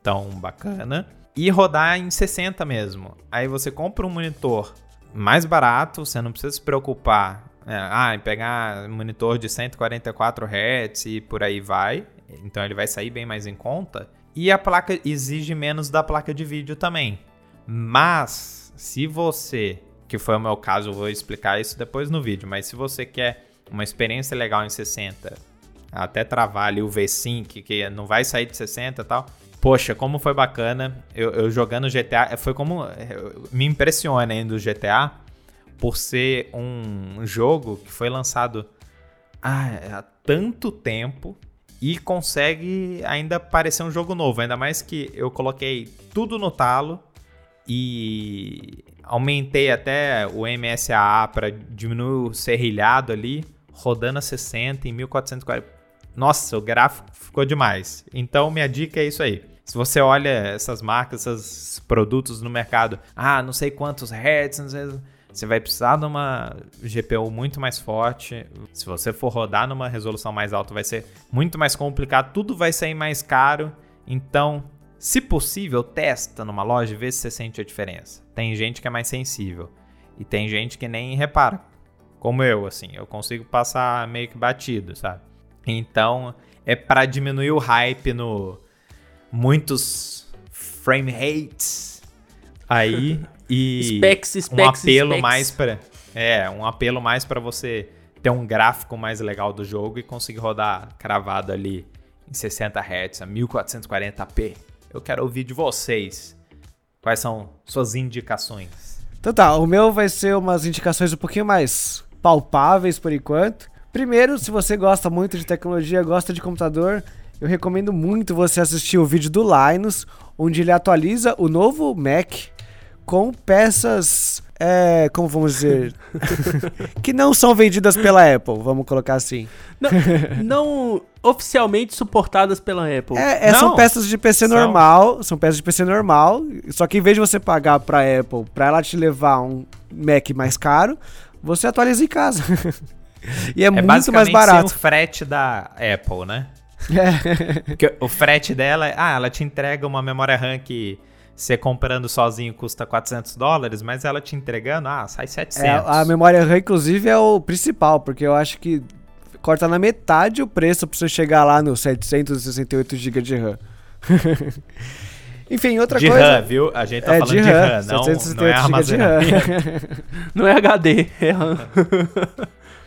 tão bacana, e rodar em 60 mesmo. Aí você compra um monitor mais barato, você não precisa se preocupar é, ah, pegar monitor de 144 Hz e por aí vai. Então ele vai sair bem mais em conta. E a placa exige menos da placa de vídeo também. Mas se você, que foi o meu caso, eu vou explicar isso depois no vídeo, mas se você quer uma experiência legal em 60, até travar ali o V-Sync, que não vai sair de 60 e tal. Poxa, como foi bacana. Eu, eu jogando GTA, foi como. Me impressiona ainda o GTA, por ser um jogo que foi lançado há tanto tempo e consegue ainda parecer um jogo novo. Ainda mais que eu coloquei tudo no talo e aumentei até o MSAA para diminuir o serrilhado ali, rodando a 60 em 1440. Nossa, o gráfico ficou demais. Então, minha dica é isso aí. Se você olha essas marcas, esses produtos no mercado, ah, não sei quantos hertz, não sei, você vai precisar de uma GPU muito mais forte. Se você for rodar numa resolução mais alta, vai ser muito mais complicado, tudo vai sair mais caro. Então, se possível, testa numa loja e vê se você sente a diferença. Tem gente que é mais sensível e tem gente que nem repara. Como eu, assim, eu consigo passar meio que batido, sabe? Então, é para diminuir o hype no muitos frame rates aí e specs, specs, um apelo specs. mais para é, um apelo mais para você ter um gráfico mais legal do jogo e conseguir rodar cravado ali em 60 Hz, a 1440p. Eu quero ouvir de vocês. Quais são suas indicações? Então tá, o meu vai ser umas indicações um pouquinho mais palpáveis por enquanto. Primeiro, se você gosta muito de tecnologia, gosta de computador, eu recomendo muito você assistir o vídeo do Linus, onde ele atualiza o novo Mac com peças, é, como vamos dizer, que não são vendidas pela Apple, vamos colocar assim. Não, não oficialmente suportadas pela Apple. É, é, são peças de PC são. normal, são peças de PC normal, só que em vez de você pagar pra Apple, pra ela te levar um Mac mais caro, você atualiza em casa. e é, é muito mais barato. o frete da Apple, né? É. Porque o frete dela, ah, ela te entrega uma memória RAM que você comprando sozinho custa 400 dólares, mas ela te entregando, ah, sai 700. É, a memória RAM, inclusive, é o principal, porque eu acho que corta na metade o preço pra você chegar lá no 768 GB de RAM. Enfim, outra de coisa. RAM, viu? A gente tá é, falando de RAM, de RAM não, não é armazenamento. não é HD, é RAM.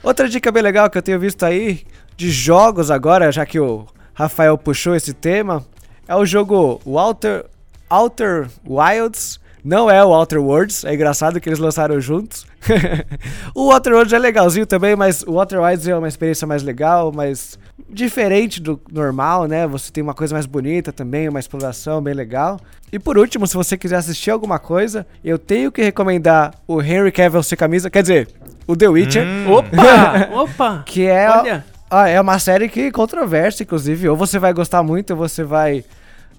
outra dica bem legal que eu tenho visto aí de jogos agora, já que o Rafael puxou esse tema, é o jogo Walter Outer Wilds. Não é o Outer Worlds, é engraçado que eles lançaram juntos. o Outer Worlds é legalzinho também, mas o Outer Wilds é uma experiência mais legal, mais diferente do normal, né? Você tem uma coisa mais bonita também, uma exploração bem legal. E por último, se você quiser assistir alguma coisa, eu tenho que recomendar o Henry Cavill sem camisa, quer dizer, o The Witcher. Hum. Opa! opa! Que é, Olha. Ah, é uma série que controversa, inclusive. Ou você vai gostar muito, ou você vai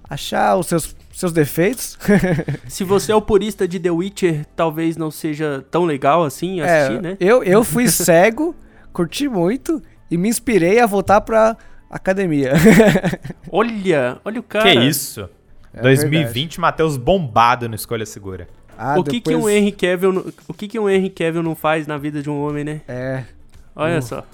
achar os seus seus defeitos. Se você é o purista de The Witcher, talvez não seja tão legal assim é, assistir, é, né? Eu, eu fui cego, curti muito e me inspirei a voltar pra academia. olha, olha o cara. Que isso? É 2020, Matheus bombado no Escolha Segura. Ah, o que, depois... que um Henry Cavill, o que, que um Henry Cavill não faz na vida de um homem, né? É. Olha uh. só.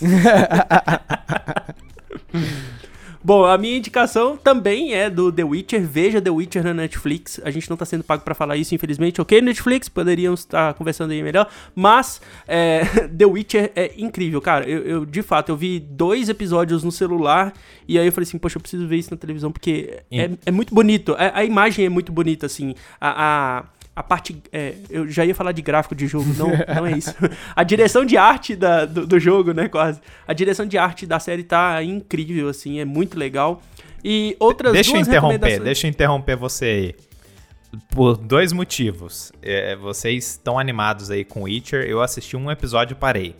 Bom, a minha indicação também é do The Witcher. Veja The Witcher na Netflix. A gente não tá sendo pago para falar isso, infelizmente. Ok, Netflix, poderíamos estar conversando aí melhor. Mas é, The Witcher é incrível, cara. Eu, eu, de fato, eu vi dois episódios no celular e aí eu falei assim, poxa, eu preciso ver isso na televisão porque é, é, muito bonito. A, a, imagem é muito bonita, assim. a, a a parte. É, eu já ia falar de gráfico de jogo, não, não é isso. A direção de arte da, do, do, jogo, né, quase. A direção de arte da série tá incrível, assim, é muito legal. E outras deixa duas eu interromper, Deixa eu interromper você aí. Por dois motivos. É, vocês estão animados aí com Witcher. Eu assisti um episódio e parei.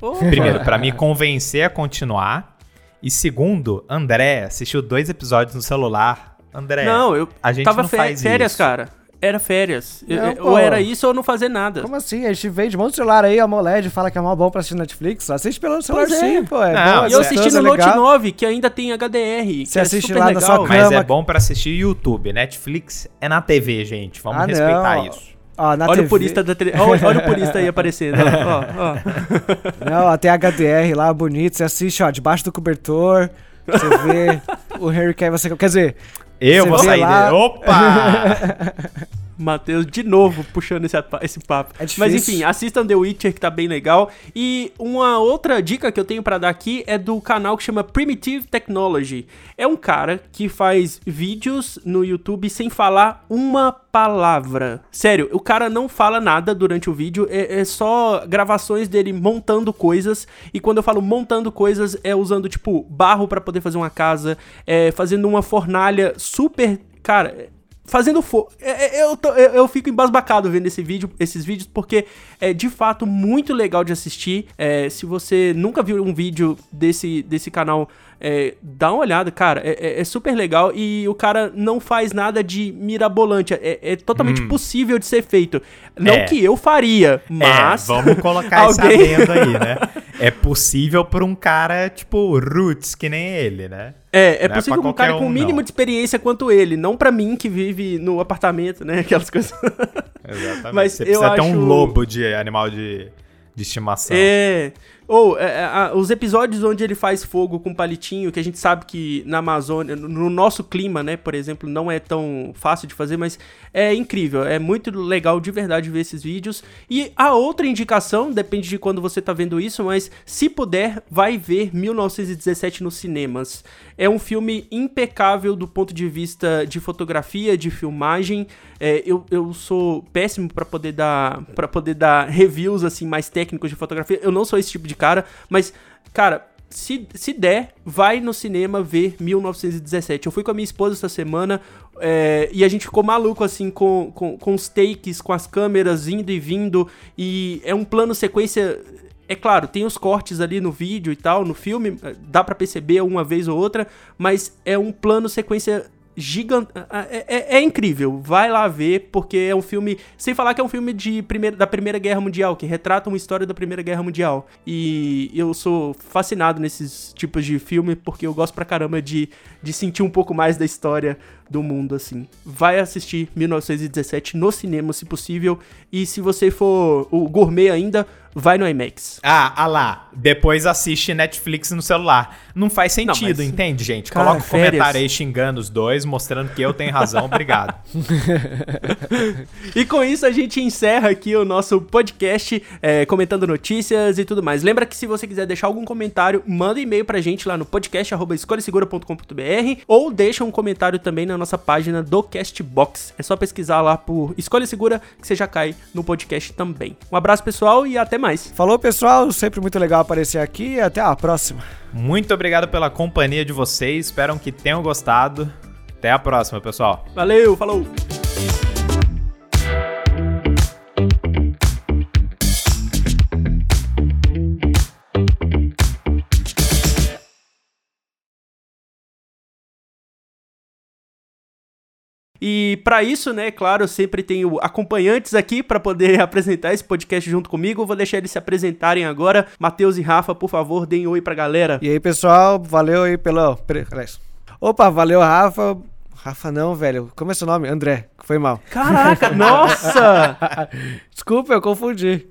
Oh. Primeiro, para me convencer a continuar. E segundo, André assistiu dois episódios no celular. André, não, eu a gente tava não faz férias, isso. cara era férias. Não, ou era isso ou não fazer nada. Como assim? A gente vende um monte de celular aí, a AMOLED, fala que é mal bom pra assistir Netflix. Assiste pelo celular pois é. sim, pô. É não, e eu assisti no Note 9, que ainda tem HDR. Você é assiste lá legal. na sua cama. Mas é bom pra assistir YouTube. Netflix é na TV, gente. Vamos ah, respeitar não. isso. olha, TV... o purista da tele... olha, olha, o purista aí aparecendo. ó, ó. Não, tem HDR lá, bonito. Você assiste, ó, debaixo do cobertor. Você vê o Harry Cavill. Você... Quer dizer... Eu vou sair lá... dele. Opa! Matheus de novo puxando esse, esse papo. É Mas enfim, assistam The Witcher que tá bem legal. E uma outra dica que eu tenho para dar aqui é do canal que chama Primitive Technology. É um cara que faz vídeos no YouTube sem falar uma palavra. Sério, o cara não fala nada durante o vídeo, é, é só gravações dele montando coisas. E quando eu falo montando coisas, é usando tipo barro para poder fazer uma casa, é fazendo uma fornalha super. Cara, fazendo fogo. É, é, eu, eu, eu, fico embasbacado vendo esse vídeo, esses vídeos, porque é de fato muito legal de assistir. É, se você nunca viu um vídeo desse, desse canal, é, dá uma olhada, cara. É, é, é super legal e o cara não faz nada de mirabolante. É, é totalmente hum. possível de ser feito. Não que eu faria, mas. vamos colocar alguém... essa aí, né? É possível por um cara, tipo, roots, que nem ele, né? É, é não possível é um cara com o mínimo não. de experiência quanto ele, não para mim que vive no apartamento, né? Aquelas coisas. Exatamente. Mas Você precisa eu ter acho... um lobo de animal de, de estimação. É. Ou é, é, os episódios onde ele faz fogo com palitinho, que a gente sabe que na Amazônia, no nosso clima, né, por exemplo, não é tão fácil de fazer, mas é incrível, é muito legal de verdade ver esses vídeos. E a outra indicação, depende de quando você tá vendo isso, mas se puder, vai ver 1917 nos cinemas. É um filme impecável do ponto de vista de fotografia, de filmagem. É, eu, eu sou péssimo para poder dar para poder dar reviews assim mais técnicos de fotografia. Eu não sou esse tipo de cara, mas cara, se, se der, vai no cinema ver 1917. Eu fui com a minha esposa essa semana é, e a gente ficou maluco, assim, com, com, com os takes, com as câmeras indo e vindo. E é um plano sequência é claro, tem os cortes ali no vídeo e tal, no filme, dá para perceber uma vez ou outra, mas é um plano sequência gigante. É, é, é, incrível. Vai lá ver, porque é um filme. Sem falar que é um filme de primeira, da Primeira Guerra Mundial, que retrata uma história da Primeira Guerra Mundial. E eu sou fascinado nesses tipos de filme, porque eu gosto pra caramba de, de sentir um pouco mais da história do mundo, assim. Vai assistir 1917 no cinema, se possível. E se você for o gourmet ainda, vai no IMAX. Ah, ah lá. Depois assiste Netflix no celular. Não faz sentido, Não, mas... entende, gente? Cara, Coloca um comentário aí xingando os dois, mostrando que eu tenho razão. Obrigado. e com isso a gente encerra aqui o nosso podcast, é, comentando notícias e tudo mais. Lembra que se você quiser deixar algum comentário, manda um e-mail pra gente lá no podcast escolhasegura.com.br ou deixa um comentário também na nossa página do Castbox. É só pesquisar lá por Escolha Segura que você já cai no podcast também. Um abraço pessoal e até mais. Falou, pessoal. Sempre muito legal aparecer aqui e até a próxima. Muito obrigado pela companhia de vocês. Espero que tenham gostado. Até a próxima, pessoal. Valeu, falou. E para isso, né, claro, eu sempre tenho acompanhantes aqui para poder apresentar esse podcast junto comigo. vou deixar eles se apresentarem agora. Matheus e Rafa, por favor, deem oi pra galera. E aí, pessoal, valeu aí pelo. Opa, valeu, Rafa. Rafa não, velho. Como é seu nome? André. Foi mal. Caraca, nossa! Desculpa, eu confundi.